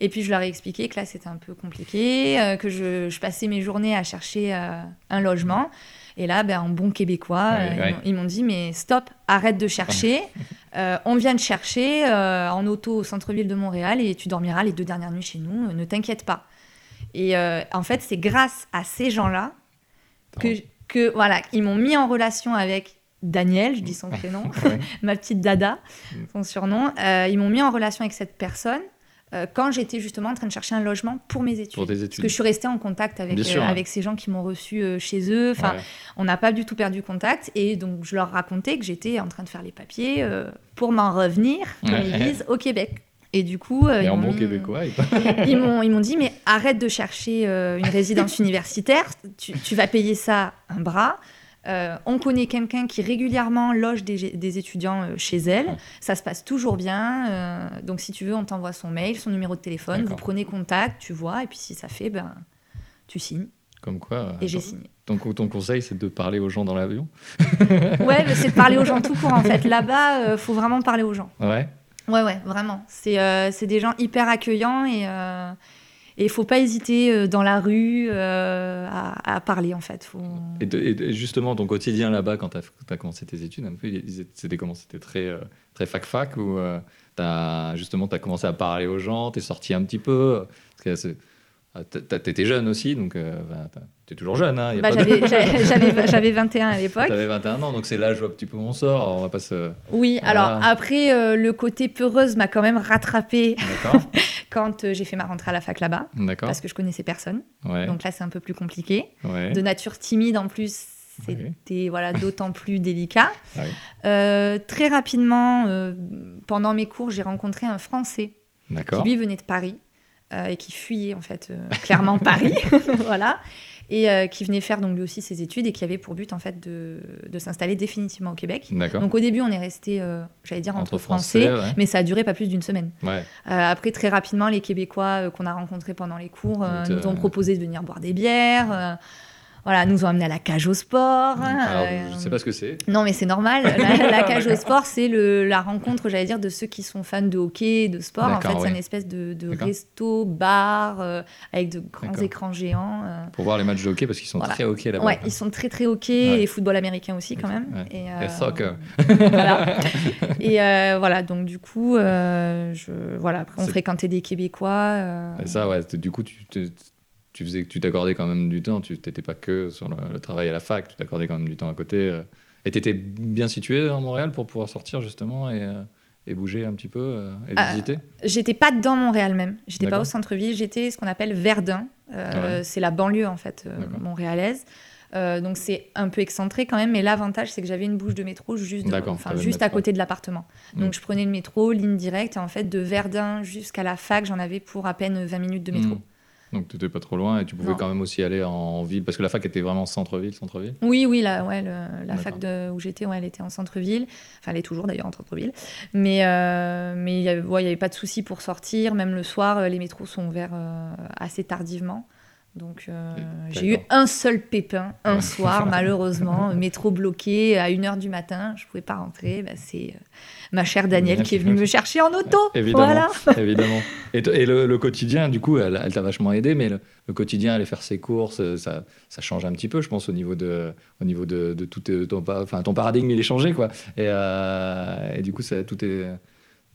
Et puis je leur ai expliqué que là c'était un peu compliqué, euh, que je, je passais mes journées à chercher euh, un logement. Et là, ben, en bon québécois, Ouais, euh, ils ouais. m'ont- ils m'ont dit mais stop, arrête de chercher. On vient de chercher en auto au centre-ville de Montréal et tu dormiras les deux dernières nuits chez nous, ne t'inquiète pas. Et en fait, c'est grâce à ces gens-là que, que voilà, ils m'ont mis en relation avec Daniel, je dis son prénom, ma petite Dada, Mm. son surnom. Euh, ils m'ont mis en relation avec cette personne euh, quand j'étais justement en train de chercher un logement pour mes études. Pour tes Parce études. que je suis restée en contact avec, sûr, euh, avec ces gens qui m'ont reçu euh, chez eux. Enfin, Ouais. on n'a pas du tout perdu contact. Et donc, je leur racontais que j'étais en train de faire les papiers pour m'en revenir, ils disent, au Québec. Et du coup, Et ils en m'ont bon québécois. il- ils m'ont ils m'ont dit mais arrête de chercher une résidence universitaire, tu, tu vas payer ça un bras. Euh, on connaît quelqu'un qui régulièrement loge des, des étudiants euh, chez elle. Ouais. Ça se passe toujours bien. euh, donc si tu veux, on t'envoie son mail, son numéro de téléphone. Vous prenez contact, tu vois. Et puis si ça fait, ben tu signes. Comme quoi. Et j'ai signé. ton, ton conseil, c'est de parler aux gens dans l'avion. Ouais, mais c'est de parler aux gens tout court en fait. Là-bas, euh, faut vraiment parler aux gens. Ouais. Ouais, ouais, vraiment. C'est c'est des gens hyper accueillants et euh, il faut pas hésiter euh, dans la rue euh, à, à parler en fait. Faut... Et, de- et de- et justement, ton quotidien là-bas, quand tu as, commencé tes études, un peu, c'était comment? C'était très, euh, très fac-fac ou euh, justement, tu as commencé à parler aux gens, tu es sorti un petit peu? Parce que ah, T'étais jeune aussi, donc euh, tu es toujours jeune. Hein, Bah, de- j'avais- j'avais 21 à l'époque. T'avais 21 ans, donc c'est l'âge où un petit peu on sort. alors on va pas se. Oui, Voilà. alors après, euh, le côté peureuse m'a quand même rattrapée D'accord quand euh, j'ai fait ma rentrée à la fac là-bas, parce que je connaissais personne. Ouais. Donc là, c'est un peu plus compliqué. ouais. De nature timide en plus, c'était voilà, d'autant plus délicat. Ah oui. Euh, très rapidement, euh, pendant mes cours, j'ai rencontré un Français qui lui venait de Paris euh, et qui fuyait en fait clairement Paris, voilà, et euh, qui venait faire donc lui aussi ses études et qui avait pour but en fait de, de s'installer définitivement au Québec. Donc au début on est resté, euh, j'allais dire entre, Entre Français, Français, ouais. mais ça a duré pas plus d'une semaine. Ouais. Euh, après très rapidement les Québécois qu'on a rencontrés pendant les cours nous ont proposé de venir boire des bières. Euh, voilà, nous ont amenés à la cage au sport. Alors, euh, je sais pas ce que c'est. non, mais c'est normal. La, la cage au sport, c'est le- la rencontre, j'allais dire, de ceux qui sont fans de hockey, de sport. En fait, c'est une espèce de, resto, bar, euh, avec de grands écrans géants. euh. Pour voir les matchs de hockey, parce qu'ils sont Voilà. très hockey là-bas. Ouais, ils sont très très hockey Ouais. et football américain aussi quand même. ouais. Et, Et soccer. voilà. Et euh, voilà, donc du coup, euh, je, voilà, après on fréquentait des Québécois. euh, Et ça, ouais, du coup, tu, te- tu faisais, tu t'accordais quand même du temps. Tu n'étais pas que sur le, le travail à la fac, tu t'accordais quand même du temps à côté. euh. Et tu étais bien situé à Montréal pour pouvoir sortir justement et, euh, et bouger un petit peu euh, et Ah, visiter? J'étais pas dans Montréal même. J'étais pas au centre-ville. J'étais ce qu'on appelle Verdun. Euh, Ouais. C'est la banlieue en fait euh, montréalaise. Euh, donc c'est un peu excentré quand même, mais l'avantage c'est que j'avais une bouche de métro juste, de- enfin, juste à côté de l'appartement. Donc Mm. je prenais le métro, ligne directe, et en fait de Verdun jusqu'à la fac, j'en avais pour à peine 20 minutes de métro. Mm. Donc tu n'étais pas trop loin et tu pouvais Non. quand même aussi aller en ville parce que la fac était vraiment centre-ville, centre-ville. Oui, oui, la, ouais, le- la fac de, où j'étais, ouais, elle était en centre-ville. Enfin, elle est toujours d'ailleurs en centre-ville. Mais euh, mais il n'y ouais, avait pas de souci pour sortir. Même le soir, euh, les métros sont ouverts euh, assez tardivement. Donc euh, j'ai eu un seul pépin un soir, malheureusement, métro bloqué à 1h du matin, je pouvais pas rentrer. Bah, c'est euh, ma chère Danielle qui est venue me chercher en auto. Évidemment. Voilà. Évidemment. Et, et le, le quotidien, du coup, elle, elle t'a vachement aidé, mais le, le quotidien, aller faire ses courses, euh, ça, ça change un petit peu, je pense, au niveau de, au niveau de, de tout ton, enfin, ton paradigme, il est changé, quoi. Et, euh, et du coup, ça, tout est.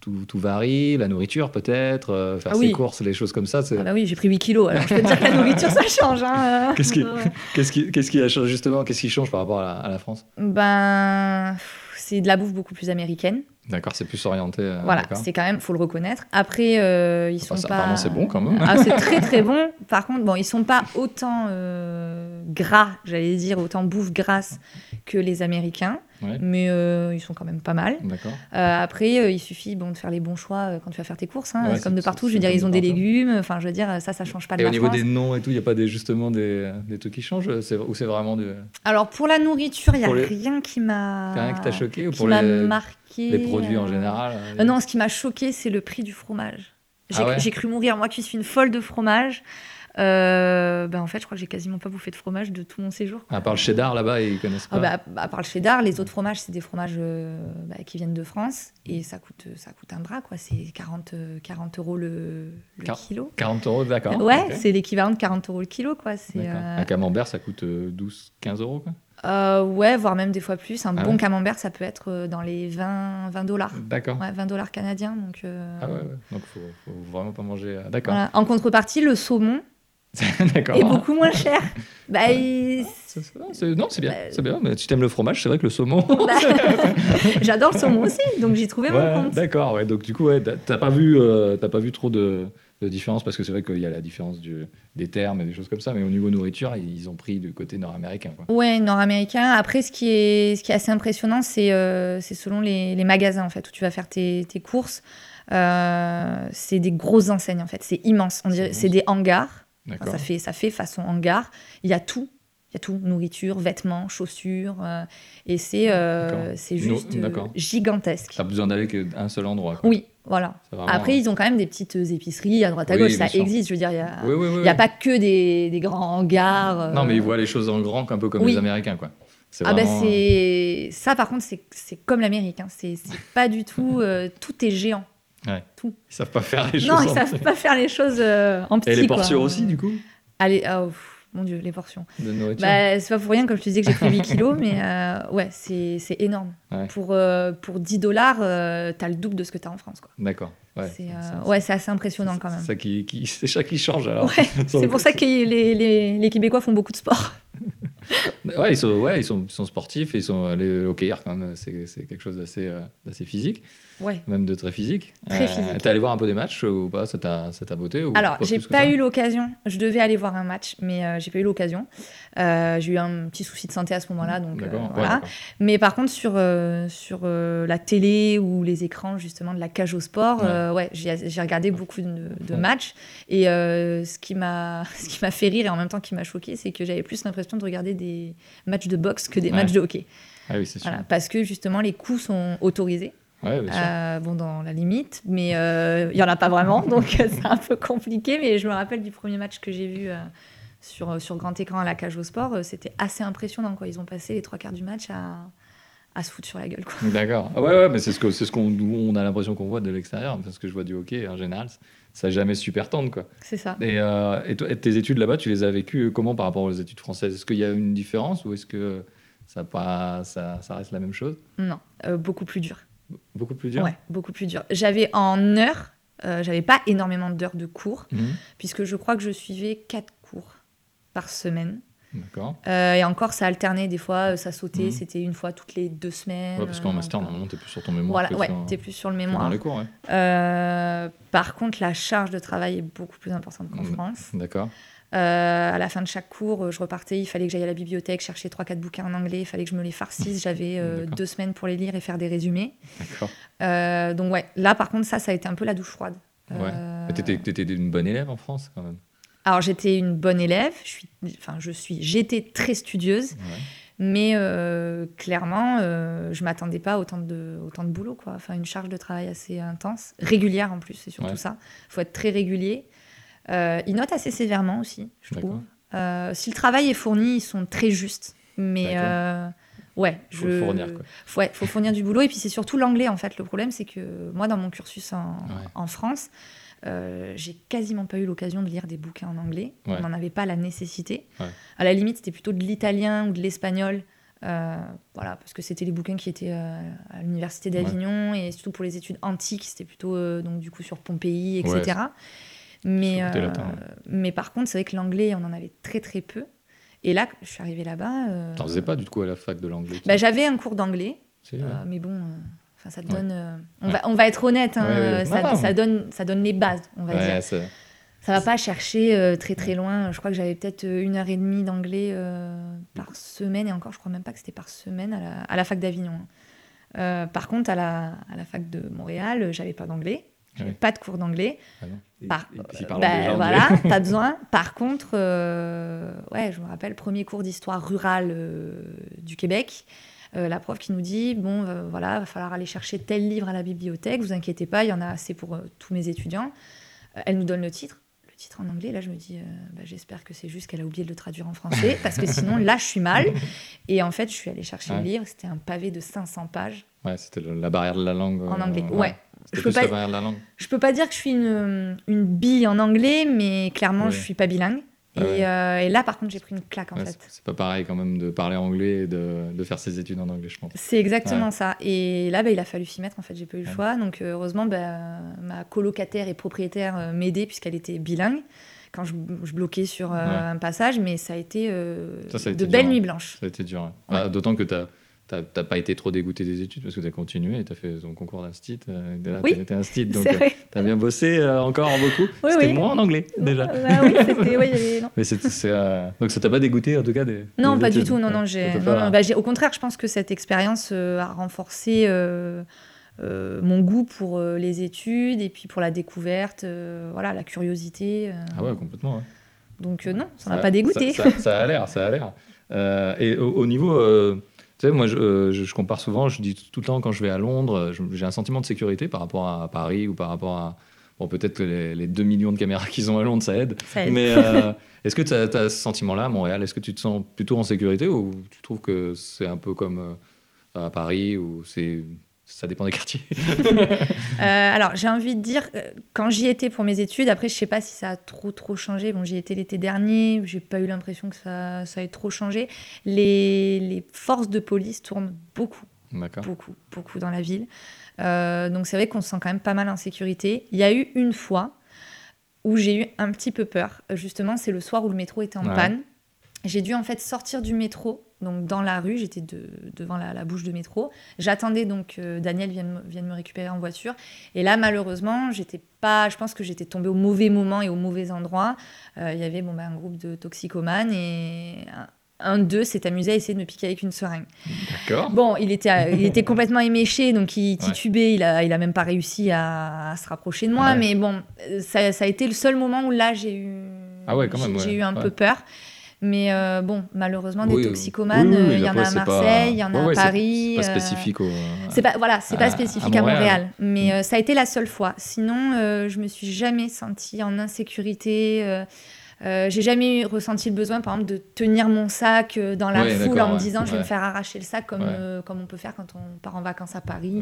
Tout, tout varie, la nourriture peut-être, euh, faire Ah ses courses, les choses comme ça. c'est- Ah bah oui, j'ai pris 8 kilos. Alors je peux te dire que la nourriture, ça change. hein. Qu'est-ce qui-. Qu'est-ce qui, qu'est-ce qui a changé justement Qu'est-ce qui change par rapport à la, à la France? Ben, c'est de la bouffe beaucoup plus américaine. D'accord, c'est plus orienté. euh, voilà, c'est quand même, faut le reconnaître. Après, euh, ils sont Enfin, ça, pas. apparemment, c'est bon quand même. Ah, c'est très très bon. Par contre, bon, ils sont pas autant euh, gras, j'allais dire, autant bouffe grasse que les Américains, Ouais. mais ils sont quand même pas mal. D'accord. Après, il suffit bon, de faire les bons choix quand tu vas faire tes courses. hein. Ouais, comme de partout. Je veux dire, ils ont de des légumes. Enfin, je veux dire, ça, ça change pas de Et la au niveau France. des noms et tout, il n'y a pas des, justement des, des trucs qui changent Ou c'est vraiment du. Alors, pour la nourriture, il n'y a les- rien qui m'a Rien que t'as choqué ou qui pour les, les produits en euh, général Euh, non, ce qui m'a choqué, c'est le prix du fromage. J'ai Ah ouais cru mourir. Moi qui suis une folle de fromage, euh, ben en fait, je crois que j'ai quasiment pas bouffé de fromage de tout mon séjour. À part le cheddar là-bas, ils connaissent pas. Ah bah, à part le cheddar, les autres fromages, c'est des fromages euh, bah, qui viennent de France et ça coûte, ça coûte un bras, quoi. C'est 40, euh, 40 euros le, le Quar- kilo. 40 euros, d'accord. Ouais, c'est l'équivalent de 40 euros le kilo, quoi. Euh, Un camembert, ça coûte euh, 12, 15 euros. Quoi. Euh, ouais, voire même des fois plus. Un Ah bon ouais camembert, ça peut être euh, dans les 20, 20 dollars. D'accord. Ouais, 20 dollars canadiens. Donc, euh, Ah ouais, ouais. donc faut, faut vraiment pas manger. D'accord. voilà. En contrepartie, le saumon est beaucoup moins cher. Bah, il- c'est- non, c'est- Non, c'est bien. Bah, C'est bien. Mais si t'aimes le fromage, c'est vrai que le saumon. bah, J'adore le saumon aussi, donc j'y trouvais mon compte. d'accord. Ouais. Donc du coup, ouais, t'as- pas vu, euh, pas vu trop de, de différence parce que c'est vrai qu'il y a la différence du, des termes et des choses comme ça, mais au niveau nourriture, ils ont pris du côté nord-américain. Ouais, nord-américain. Après, ce qui est, ce qui est assez impressionnant, c'est euh, c'est selon les, les magasins en fait où tu vas faire tes, tes courses. Euh, c'est des grosses enseignes en fait, c'est immense. On dirait, C'est des hangars. Enfin, ça fait, ça fait façon hangar. Il y a tout. Il y a tout, nourriture, vêtements, chaussures. euh, et c'est euh, c'est juste euh, gigantesque. T'as besoin d'aller qu'un seul endroit. quoi. Oui, voilà. C'est vraiment- Après, ils ont quand même des petites épiceries à droite à Oui, gauche. Ça existe. Je veux dire, il n'y a, Oui, oui, pas que des, des grands hangars. euh, Non, mais ils voient les choses en grand, un peu comme les Américains, quoi. C'est Ah ben vraiment, euh, c'est ça par contre c'est c'est comme l'Amérique hein. c'est c'est pas du tout euh, tout est géant. Ils savent pas faire les choses. Non ils en- savent pas faire les choses euh, en petit Et les quoi. portions aussi, du coup, Allez oh, mon dieu les portions. de nourriture. Bah c'est pas pour rien comme je te disais que j'ai pris 8 kilos mais euh, ouais c'est c'est énorme. Ouais. Pour euh, pour 10 dollars euh, t'as le double de ce que t'as en France quoi. D'accord. Ouais. c'est ouais c'est assez impressionnant quand même. C'est ça qui, qui- c'est ça qui change alors. Ouais, c'est pour ça que les, les, les Québécois font beaucoup de sport. Ouais, ils sont, ouais, ils sont, ils sont sportifs et ils sont allés au hockeyeur quand même. C'est, c'est quelque chose d'assez, d'assez physique, Ouais. même de très physique. Très physique. T'es allé voir un peu des matchs ou pas? Ça t'a, ça t'a botté ou Alors, j'ai pas eu l'occasion. Je devais aller voir un match, mais euh, j'ai pas eu l'occasion. Euh, j'ai eu un petit souci de santé à ce moment-là, donc euh, ouais, voilà. mais par contre, sur euh, sur euh, la télé ou les écrans justement de la cage au sport, Ouais. euh, ouais, j'ai regardé beaucoup de, matchs. Et euh, ce qui m'a ce qui m'a fait rire et en même temps qui m'a choqué, c'est que j'avais plus l'impression de regarder des matchs de boxe que des matchs de hockey. Ah oui, c'est sûr. Voilà, parce que justement les coups sont autorisés. Ouais. Euh, bon, dans la limite, mais euh, il y en a pas vraiment, donc euh, c'est un peu compliqué. Mais je me rappelle du premier match que j'ai vu euh, sur, sur grand écran à la cage au sport, euh, c'était assez impressionnant. Quoi. Ils ont passé les trois quarts du match à, à se foutre sur la gueule. D'accord. Ah ouais, ouais, mais c'est ce, c'est ce qu'on on a l'impression qu'on voit de l'extérieur, parce que je vois du hockey en général, ça jamais super tendre quoi. C'est ça. Et, euh, et, toi, et tes études là-bas, tu les as vécues comment par rapport aux études françaises? Est-ce qu'il y a une différence ou est-ce que ça, pas, ça, ça reste la même chose? Non, euh, beaucoup plus dur. Beaucoup plus dur Ouais, beaucoup plus dur. J'avais en heures, euh, j'avais pas énormément d'heures de cours, Mhm. puisque je crois que je suivais quatre cours par semaine. D'accord. Euh, et encore, ça alternait. Des fois, euh, ça sautait. Mhm. C'était une fois toutes les deux semaines. Ouais, parce qu'en euh, master, normalement, t'es plus sur ton mémoire Voilà, ouais, sur- t'es plus sur le que dans mémoire. les cours. Ouais. Euh, par contre, la charge de travail est beaucoup plus importante qu'en Mm. France. D'accord. Euh, à la fin de chaque cours, euh, je repartais, il fallait que j'aille à la bibliothèque chercher 3-4 bouquins en anglais, il fallait que je me les farcisse. J'avais euh, deux semaines pour les lire et faire des résumés. Euh, donc, ouais, là, par contre, ça, ça a été un peu la douche froide. Ouais. T'étais, t'étais une bonne élève en France quand même. Alors, j'étais une bonne élève, je suis, enfin, je suis, j'étais très studieuse, Ouais. mais clairement, je m'attendais pas à autant de, autant de boulot, quoi. Enfin, une charge de travail assez intense, régulière en plus, c'est surtout Ouais. ça. Il faut être très régulier. Euh, ils notent assez sévèrement aussi, je trouve. Euh, si le travail est fourni, ils sont très justes. Mais euh, ouais, Faut fournir, quoi. Faut, ouais, faut fournir du boulot. Et puis c'est surtout l'anglais en fait. Le problème, c'est que moi, dans mon cursus en, Ouais. en France, euh, j'ai quasiment pas eu l'occasion de lire des bouquins en anglais. Ouais. On n'en avait pas la nécessité. À la limite, c'était plutôt de l'italien ou de l'espagnol. euh, voilà, parce que c'était les bouquins qui étaient euh, à l'université d'Avignon et surtout pour les études antiques, c'était plutôt euh, donc du coup sur Pompéi, etc. Ouais, mais, euh, mais par contre, c'est vrai que l'anglais, on en avait très très peu. Et là, je suis arrivée là-bas. euh, T'en faisais pas du coup à la fac de l'anglais bah, j'avais un cours d'anglais, euh, mais bon, euh, enfin, ça te donne. on, Ouais. va, on va être honnête, hein, Ouais, ça, Non, non. ça donne, ça donne les bases, on va dire. c'est- Ça va pas chercher très très loin. Je crois que j'avais peut-être une heure et demie d'anglais par semaine, et encore, je crois même pas que c'était par semaine à la, à la fac d'Avignon. hein. Par contre, à la, à la fac de Montréal, j'avais pas d'anglais. J'avais Ouais. pas de cours d'anglais. Ah Par- anglais. voilà, pas besoin. Par contre, euh, ouais, je me rappelle, premier cours d'histoire rurale euh, du Québec. euh, la prof qui nous dit bon, voilà, va falloir aller chercher tel livre à la bibliothèque. Vous inquiétez pas, il y en a assez pour tous mes étudiants. Elle nous donne le titre, titre en anglais. Là, je me dis, euh, bah, j'espère que c'est juste qu'elle a oublié de le traduire en français, parce que sinon, là, je suis mal. Et en fait, je suis allée chercher Ouais. le livre. C'était un pavé de 500 pages Ouais, c'était la barrière de la langue. en euh, anglais. Ouais. C'était Je peux pas- la barrière de la langue. Je peux pas dire que je suis une, une bille en anglais, mais clairement, Ouais. je suis pas bilingue. Ah et, ouais. euh, et là, par contre, j'ai pris une claque, en Ouais, fait. c'est- pas pareil quand même de parler anglais et de, de faire ses études en anglais, je pense. C'est exactement ça. Et là, bah, il a fallu s'y mettre. En fait, j'ai pas eu le choix. Donc, euh, heureusement, bah, ma colocataire et propriétaire euh, m'aidait puisqu'elle était bilingue quand je, je bloquais sur euh, Ouais. un passage. Mais ça a été, euh, Ça, ça a de belles nuits hein. blanches. Ça a été dur. ouais. Bah, D'autant que t'as t'as pas été trop dégoûté des études parce que tu as continué et tu as fait ton concours d'instit. Euh, Oui. t'es- t'es instit, donc vrai. tu as bien bossé euh, encore beaucoup. Oui, C'était oui. moins en anglais déjà. Ah oui, c'était- oui, euh, Donc ça t'a pas dégoûté en tout cas des. Non, des pas du tout. Non, non, j'ai, pas- bah, j'ai- au contraire, je pense que cette expérience euh, a renforcé euh, euh, mon goût pour euh, les études et puis pour la découverte, euh, voilà, la curiosité. euh. Ah ouais, complètement. ouais. Donc euh, non, ça m'a pas dégoûté. Ça, ça- ça a l'air, ça a l'air. Euh, et au, au niveau, euh, tu sais, moi, je, euh, je- je compare souvent. Je dis tout le temps quand je vais à Londres, je- j'ai un sentiment de sécurité par rapport à Paris ou par rapport à bon, peut-être que les, les 2 millions de caméras qu'ils ont à Londres, ça aide. Ça aide. Mais euh, est-ce que tu as, ce sentiment-là à Montréal? Est-ce que tu te sens plutôt en sécurité ou tu trouves que c'est un peu comme euh, à Paris ou c'est ça dépend des quartiers Euh, alors, j'ai envie de dire, euh, quand j'y étais pour mes études, après, je sais pas si ça a trop, trop changé. Bon, j'y étais l'été dernier, j'ai pas eu l'impression que ça, ça ait trop changé. Les, les forces de police tournent beaucoup, D'accord. beaucoup, beaucoup dans la ville. Euh, donc, c'est vrai qu'on se sent quand même pas mal en sécurité. Il y a eu une fois où j'ai eu un petit peu peur. Justement, c'est le soir où le métro était en Ouais. panne. J'ai dû en fait sortir du métro, donc dans la rue, j'étais de- devant la, la bouche de métro. J'attendais donc euh, Daniel vienne, me- vienne me récupérer en voiture. Et là, malheureusement, j'étais pas. Je pense que j'étais tombée au mauvais moment et au mauvais endroit. Euh, Il y avait bon, bah, un groupe de toxicomanes et un- un d'eux s'est amusé à essayer de me piquer avec une seringue. D'accord. Bon, il était, il était complètement éméché, donc il Ouais. titubait, il a, il a même pas réussi à, à se rapprocher de moi. Ouais. Mais bon, ça, ça a été le seul moment où là j'ai eu, Ah ouais, quand même, j'ai- eu un peu peur. Mais euh, bon, malheureusement, des toxicomanes, oui, euh, oui, il y en a à Marseille, il y en a Ouais, à Paris. C'est pas euh, spécifique au. c'est pas, voilà, c'est pas spécifique à Montréal. Montréal, mais ça a été la seule fois. Sinon, je me suis jamais sentie en insécurité. Euh, j'ai jamais ressenti le besoin, par exemple, de tenir mon sac euh, dans la Ouais, foule en me disant je vais me faire arracher le sac comme, euh, comme on peut faire quand on part en vacances à Paris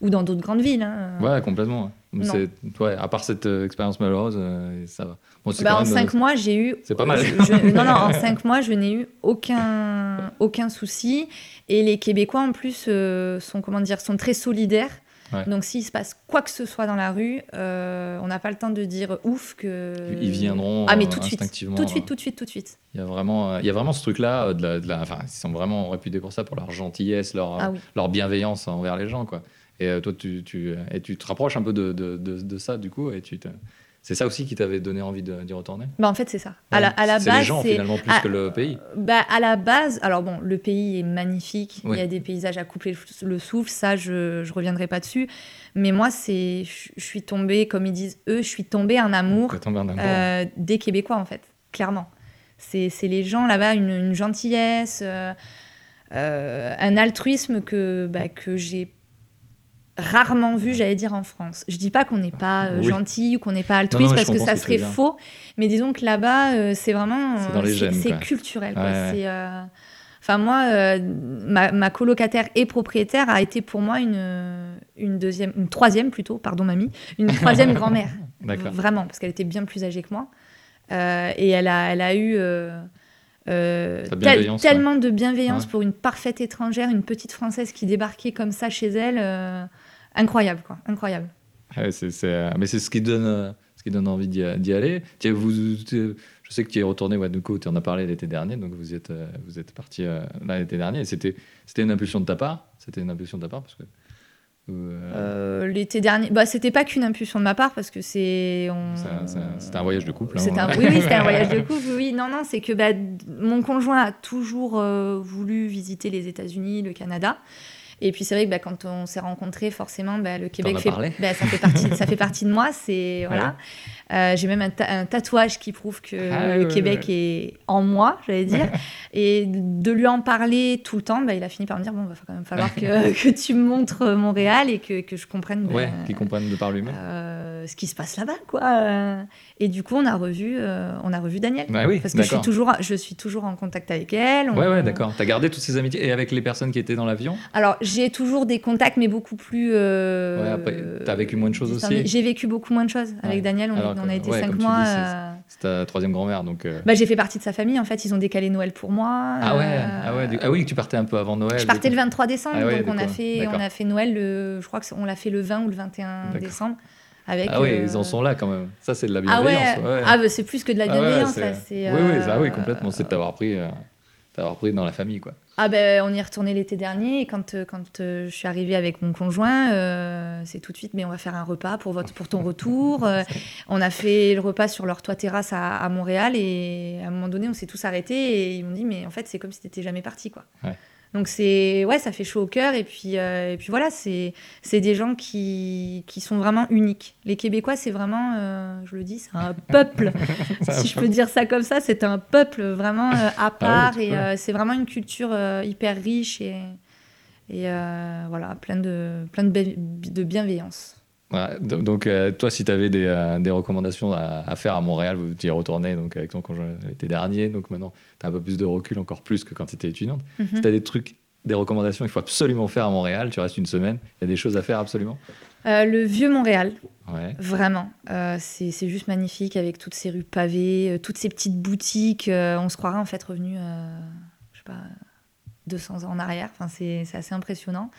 ou, ou dans d'autres grandes villes. hein. Ouais, complètement. c'est- ouais, à part cette euh, expérience malheureuse, euh, ça va. Bon, Bah, en même, cinq euh, mois, j'ai eu. c'est pas mal. je- je- non, non, en cinq mois, je n'ai eu aucun, aucun souci. Et les Québécois, en plus, euh, sont, comment dire, sont très solidaires. Ouais. Donc, s'il se passe quoi que ce soit dans la rue, euh, on n'a pas le temps de dire ouf que. Ils viendront Ah, mais tout de suite. instinctivement. Tout de suite, euh, tout de suite, tout de suite. Il y a vraiment, euh, il y a vraiment ce truc-là de la, de la- enfin, ils sont vraiment réputés pour ça, pour leur gentillesse, leur, Ah oui. leur bienveillance envers les gens, quoi. Et toi, tu, tu, et tu te rapproches un peu de, de, de, de ça, du coup, et tu. C'est ça aussi qui t'avait donné envie d'y retourner? Bah, en fait, c'est ça. À la, à la c'est base, les gens finalement plus que le pays. Bah, à la base, alors bon, le pays est magnifique, Oui. il y a des paysages à couper le- le souffle, ça je, je reviendrai pas dessus. Mais moi, c'est, je suis tombée, comme ils disent eux, je suis tombée en amour tombé en amour. euh, des Québécois en fait, clairement. C'est, c'est les gens là-bas, une, une gentillesse, euh, euh, un altruisme que, bah, que j'ai rarement vu, j'allais dire, en France. Je dis pas qu'on n'est pas euh, Oui. gentil ou qu'on n'est pas altruiste non, parce que ça serait faux, mais disons que là-bas, euh, c'est vraiment. C'est euh, culturel. Ouais, ouais. Euh, Enfin, moi, ma, ma colocataire et propriétaire a été pour moi une, une deuxième, une troisième plutôt, pardon mamie, une troisième grand-mère. Vraiment, parce qu'elle était bien plus âgée que moi. Et elle a, elle a eu euh, tel- tellement de bienveillance Ouais. pour une parfaite étrangère, une petite française qui débarquait comme ça chez elle. euh, incroyable, quoi. Incroyable. Ouais, c'est, euh, mais c'est ce qui donne, euh, ce qui donne envie d'y, aller. Tiens, vous, je sais que tu es retourné, ouais, du coup, tu en as parlé l'été dernier, donc vous êtes, euh, vous êtes parti euh, là l'été dernier. C'était, c'était une impulsion de ta part C'était une impulsion de ta part parce que. euh, Euh, L'été dernier, bah, c'était pas qu'une impulsion de ma part parce que c'est. on- c'était un voyage de couple. hein. Un- oui, oui, c'était un voyage de couple. Oui, non, non, c'est que bah, mon conjoint a toujours euh, voulu visiter les États-Unis, le Canada. Et puis c'est vrai que bah, quand on s'est rencontrés, forcément, bah, le Québec fait, bah, ça fait partie, ça fait partie de moi. C'est voilà. Euh, J'ai même un, ta- un tatouage qui prouve que Ah, le ouais, Québec ouais. est en moi, j'allais dire. Et de lui en parler tout le temps, bah, il a fini par me dire bon, va quand même falloir que, que tu me montres Montréal et que, que je comprenne. Ouais, qui comprennent de par lui-même. euh, ce qui se passe là-bas, quoi. Et du coup, on a revu, euh, on a revu Daniel. Bah oui, Parce que je suis toujours, je suis toujours en contact avec elle. on- Ouais, ouais, d'accord. T'as gardé toutes ces amitiés et avec les personnes qui étaient dans l'avion? Alors, j'ai toujours des contacts, mais beaucoup plus. Ouais, après, t'as vécu moins de choses aussi J'ai vécu beaucoup moins de choses. Avec. Daniel, on, est- Alors on a été ouais, cinq mois. c'est- euh, C'est ta troisième grand-mère, donc. euh, bah, j'ai fait partie de sa famille. En fait, ils ont décalé Noël pour moi. Ah ouais, euh, ah ouais, du- ah oui, tu partais un peu avant Noël. Je partais le coup. 23 décembre, Ah ouais, donc on a, fait, on a fait Noël, le, je crois qu'on l'a fait le 20 ou le 21 D'accord. décembre. Avec, Ah oui, euh, ils en sont là quand même. Ça, c'est de la Ah ouais, bienveillance. ouais. Ah, bah, c'est plus que de la Ah ouais, bienveillance. c'est- là, c'est, oui, oui, ça, oui, complètement. C'est de t'avoir pris, t'avoir pris dans la famille, quoi. Ah ben on y est retourné l'été dernier et quand, euh, quand euh, je suis arrivée avec mon conjoint, euh, c'est tout de suite mais on va faire un repas pour, votre, pour ton retour. Euh, on a fait le repas sur leur toit terrasse à, à Montréal et à un moment donné on s'est tous arrêtés et ils m'ont dit mais en fait c'est comme si t'étais jamais parti quoi. Ouais. Donc c'est ouais ça fait chaud au cœur. Et puis euh, et puis voilà c'est c'est des gens qui, qui sont vraiment uniques. Les Québécois c'est vraiment euh, je le dis c'est un peuple. Si je peux dire ça comme ça, c'est un peuple vraiment euh, à part tu et euh, c'est vraiment une culture euh, hyper riche et, et euh, voilà, plein de, plein de, de bienveillance. Donc, euh, toi, si tu avais des, euh, des recommandations à, à faire à Montréal, vous y retournez donc, avec ton conjoint l'été dernier, donc maintenant, tu as un peu plus de recul, encore plus que quand tu étais étudiante. Mhm. Si tu as des trucs, des recommandations, il faut absolument faire à Montréal, tu restes une semaine, il y a des choses à faire absolument? Euh, le vieux Montréal, Ouais. vraiment, c'est juste magnifique avec toutes ces rues pavées, toutes ces petites boutiques. on se croirait en fait revenu, je sais pas, 200 ans en arrière. Enfin, c'est assez impressionnant.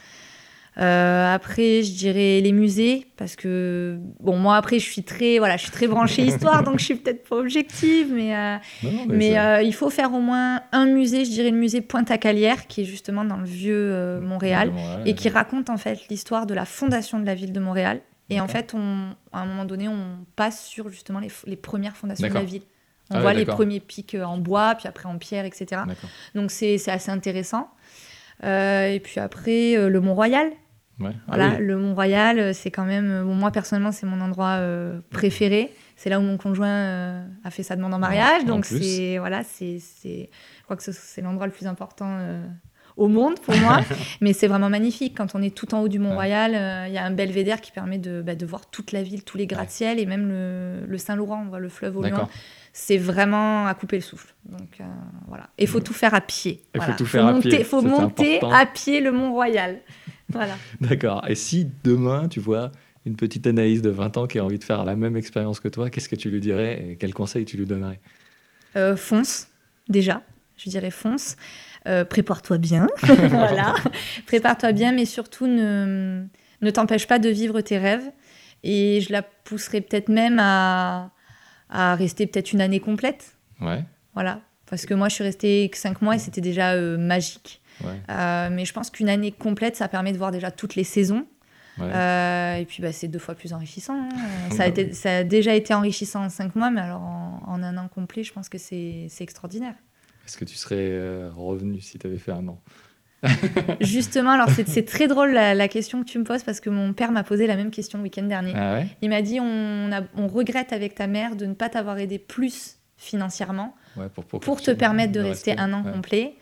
Euh, après, je dirais les musées parce que bon, moi après, je suis très voilà, je suis très branchée histoire, donc je suis peut-être pas objective, mais euh, Non, non, Mais euh, il faut faire au moins un musée, je dirais le musée Pointe-à-Calière, qui est justement dans le vieux Montréal, et qui raconte en fait l'histoire de la fondation de la ville de Montréal. Et en fait, on, à un moment donné, on passe sur justement les, les premières fondations de la ville. On Ah ouais, voit les premiers pics en bois, puis après en pierre, etc. Donc c'est c'est assez intéressant. Euh, et puis après, euh, le Mont-Royal. Ouais. Ah Voilà, oui. le Mont-Royal, euh, c'est quand même, euh, bon, moi personnellement, c'est mon endroit euh, préféré. C'est là où mon conjoint euh, a fait sa demande en mariage, donc c'est voilà, c'est, c'est, je crois que ce- c'est l'endroit le plus important euh, au monde pour moi. Mais c'est vraiment magnifique quand on est tout en haut du Mont-Royal. Il y a un belvédère qui permet de, bah, de voir toute la ville, tous les gratte-ciel et même le, le Saint-Laurent, on voit le fleuve au loin. C'est vraiment à couper le souffle. Donc euh, voilà, et il faut tout faire à pied. Il faut tout faire à monter, pied, faut monter important. à pied le Mont-Royal. Voilà. D'accord. Et si demain, tu vois une petite Anaïs de 20 ans qui a envie de faire la même expérience que toi, qu'est-ce que tu lui dirais et quel conseil tu lui donnerais? Euh, fonce, déjà. Je dirais fonce. Euh, Prépare-toi bien. voilà. Prépare-toi bien, mais surtout ne, ne t'empêche pas de vivre tes rêves. Et je la pousserai peut-être même à, à rester peut-être une année complète. Ouais. Voilà. Parce que moi, je suis restée que 5 mois et c'était déjà euh, magique. Ouais. Euh, mais je pense qu'une année complète, ça permet de voir déjà toutes les saisons. ouais. Euh, et puis, bah, c'est deux fois plus enrichissant. hein. Ça, a été- ça a déjà été enrichissant en 5 mois, mais alors en, en un an complet, je pense que c'est extraordinaire. Est-ce que tu serais euh, revenu si tu avais fait un an? Justement, alors c'est très drôle la, la question que tu me poses parce que mon père m'a posé la même question le week-end dernier. Ah ouais? Il m'a dit on, a- on regrette avec ta mère de ne pas t'avoir aidé plus financièrement Ouais, pour, te permettre de rester un an ouais. complet.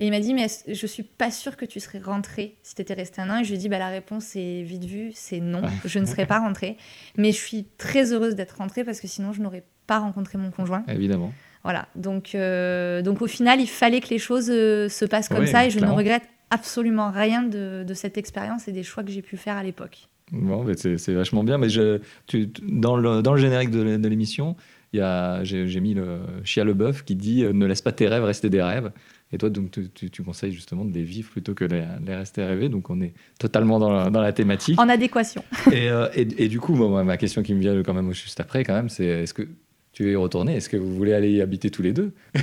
Et il m'a dit, mais je suis pas sûre que tu serais rentrée si tu étais restée un an. Et je lui ai dit, bah, la réponse est vite vue, c'est non, je ne serais pas rentrée. Mais je suis très heureuse d'être rentrée parce que sinon, je n'aurais pas rencontré mon conjoint. Évidemment. Voilà, donc, euh, donc au final, il fallait que les choses euh, se passent comme ça et je ne regrette absolument rien de, de cette expérience et des choix que j'ai pu faire à l'époque. Bon, c'est vachement bien. Mais je, tu, dans, le, dans le générique de, de l'émission, j'ai mis le Chia le bœuf qui dit euh, Ne laisse pas tes rêves rester des rêves. Et toi, donc, tu, tu- tu conseilles justement de les vivre plutôt que les, les rester rêver. Donc, on est totalement dans la, dans la thématique. En adéquation. et, euh, et, et du coup, ma question qui me vient quand même juste après, quand même, c'est est-ce que tu veux y retourner Est-ce que vous voulez aller y habiter tous les deux?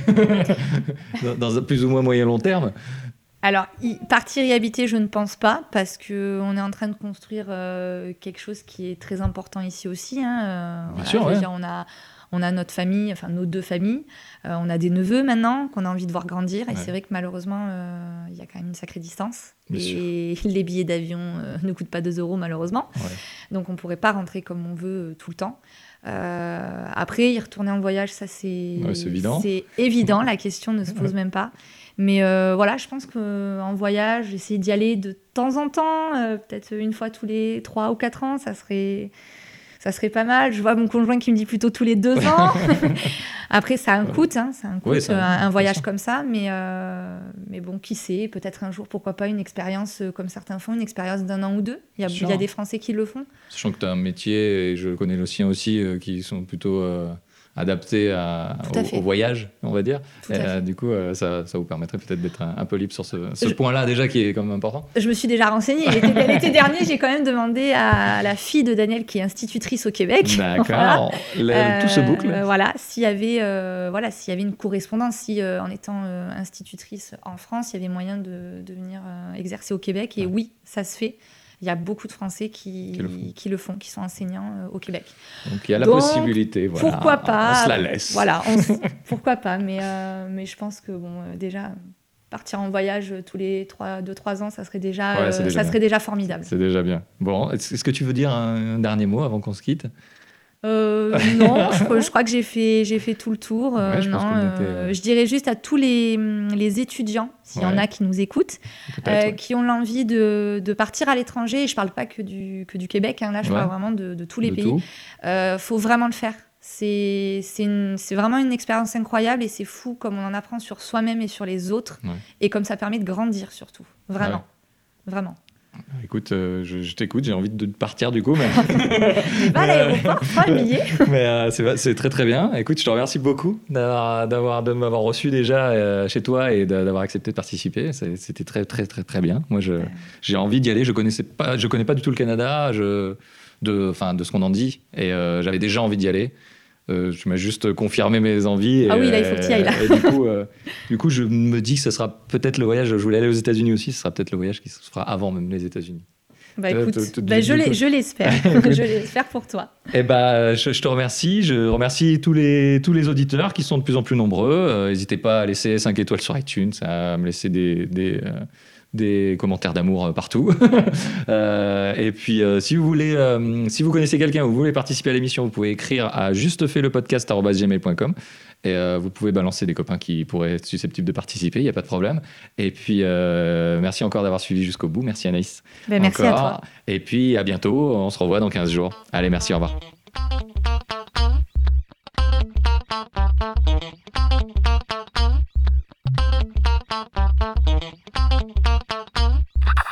Dans, dans un plus ou moins moyen long terme? Alors, y- partir y habiter, je ne pense pas, parce qu'on est en train de construire euh, quelque chose qui est très important ici aussi. hein, euh, Bien voilà, sûr, ouais. dire, on a, on a notre famille, enfin nos deux familles, euh, on a des neveux maintenant qu'on a envie de voir grandir, et Ouais. c'est vrai que malheureusement, euh, il y a quand même une sacrée distance. Bien et les billets d'avion euh, ne coûtent pas 2 euros malheureusement. Ouais. Donc on ne pourrait pas rentrer comme on veut tout le temps. Après, y retourner en voyage, ça c'est Ouais, évident. la question ne se pose même pas. Mais euh, voilà, je pense qu'en voyage, essayer d'y aller de temps en temps, euh, peut-être une fois tous les 3 ou 4 ans, ça serait, ça serait pas mal. Je vois mon conjoint qui me dit plutôt tous les 2 ans. Après, ça a un coût, hein, ça a un, coût, Oui, ça a un coût, un, bien voyage comme ça. Mais, euh, mais bon, qui sait, peut-être un jour, pourquoi pas une expérience euh, comme certains font, une expérience d'un an ou deux. Il y a, Sûr. il y a des Français qui le font. Sachant que tu as un métier, et je connais le sien aussi, euh, qui sont plutôt euh, à, à au, voyage, on va dire. Et, euh, du coup, euh, ça, ça vous permettrait peut-être d'être un, un peu libre sur ce, ce Je- point-là, déjà, qui est quand même important. Je me suis déjà renseignée. L'été dernier, j'ai quand même demandé à la fille de Daniel, qui est institutrice au Québec. Voilà. D'accord. Le- Tout se Euh, boucle. voilà, s'il y avait, voilà, s'il y avait une correspondance, si en étant institutrice en France, il y avait moyen de, de venir exercer au Québec. Et Ouais. oui, ça se fait. Il y a beaucoup de Français qui, Qui le font. qui le font, qui sont enseignants euh, au Québec. Donc il y a la Donc, possibilité. Voilà. pourquoi pas On se la laisse. Voilà, on pourquoi pas. Mais, euh, mais je pense que bon, euh, déjà partir en voyage tous les 2-3 ans, ça serait déjà, Ouais, c'est déjà ça bien. serait déjà formidable. C'est déjà bien. Bon, est-ce est-ce que tu veux dire un, un dernier mot avant qu'on se quitte? Euh, non, je, crois- je crois que j'ai fait, j'ai fait tout le tour. Euh, Ouais, je non, euh, je dirais juste à tous les, les étudiants, s'il y en a qui nous écoutent, euh, qui ont l'envie de, de partir à l'étranger. Et je parle pas que du, que du Québec, hein, là, je Ouais. parle vraiment de, de tous les De pays. Euh, faut vraiment le faire. C'est vraiment une expérience incroyable et c'est fou comme on en apprend sur soi-même et sur les autres. Et comme ça permet de grandir surtout. Vraiment. Vraiment. Écoute, euh, je, je t'écoute, j'ai envie de partir du coup, mais, va à l'aéroport, prends le billet. mais, euh, c'est c'est très très bien. Écoute, je te remercie beaucoup d'avoir, d'avoir, de m'avoir reçu déjà euh, chez toi et d'a- d'avoir accepté de participer. C'est- C'était très très très très bien. Moi, je, j'ai envie d'y aller. Je connaissais pas, je connais pas du tout le Canada, je, de, enfin, de ce qu'on en dit, et euh, j'avais déjà envie d'y aller. Euh, tu m'as juste confirmé mes envies. Et, Ah oui, là, il faut que tu ailles, là. et du, coup, euh, du coup, je me dis que ce sera peut-être le voyage. Je voulais aller aux États-Unis aussi. Ce sera peut-être le voyage qui se fera avant même les États-Unis. Bah Euh, écoute, te- te- bah, je l'espère. je l'espère pour toi. Eh ben, je, je te remercie. Je remercie tous les, tous les auditeurs qui sont de plus en plus nombreux. Euh, N'hésitez pas à laisser 5 étoiles sur iTunes, à me laisser des, des, euh, des commentaires d'amour euh, partout. Euh, et puis, euh, si vous voulez, euh, si vous connaissez quelqu'un ou vous voulez participer à l'émission, vous pouvez écrire à justefailepodcast.gmail.com et vous pouvez balancer des copains qui pourraient être susceptibles de participer, il n'y a pas de problème. Et puis, merci encore d'avoir suivi jusqu'au bout. Merci Anaïs. Bah, merci à toi. Et puis, à bientôt. On se revoit dans 15 jours. Allez, merci, au revoir.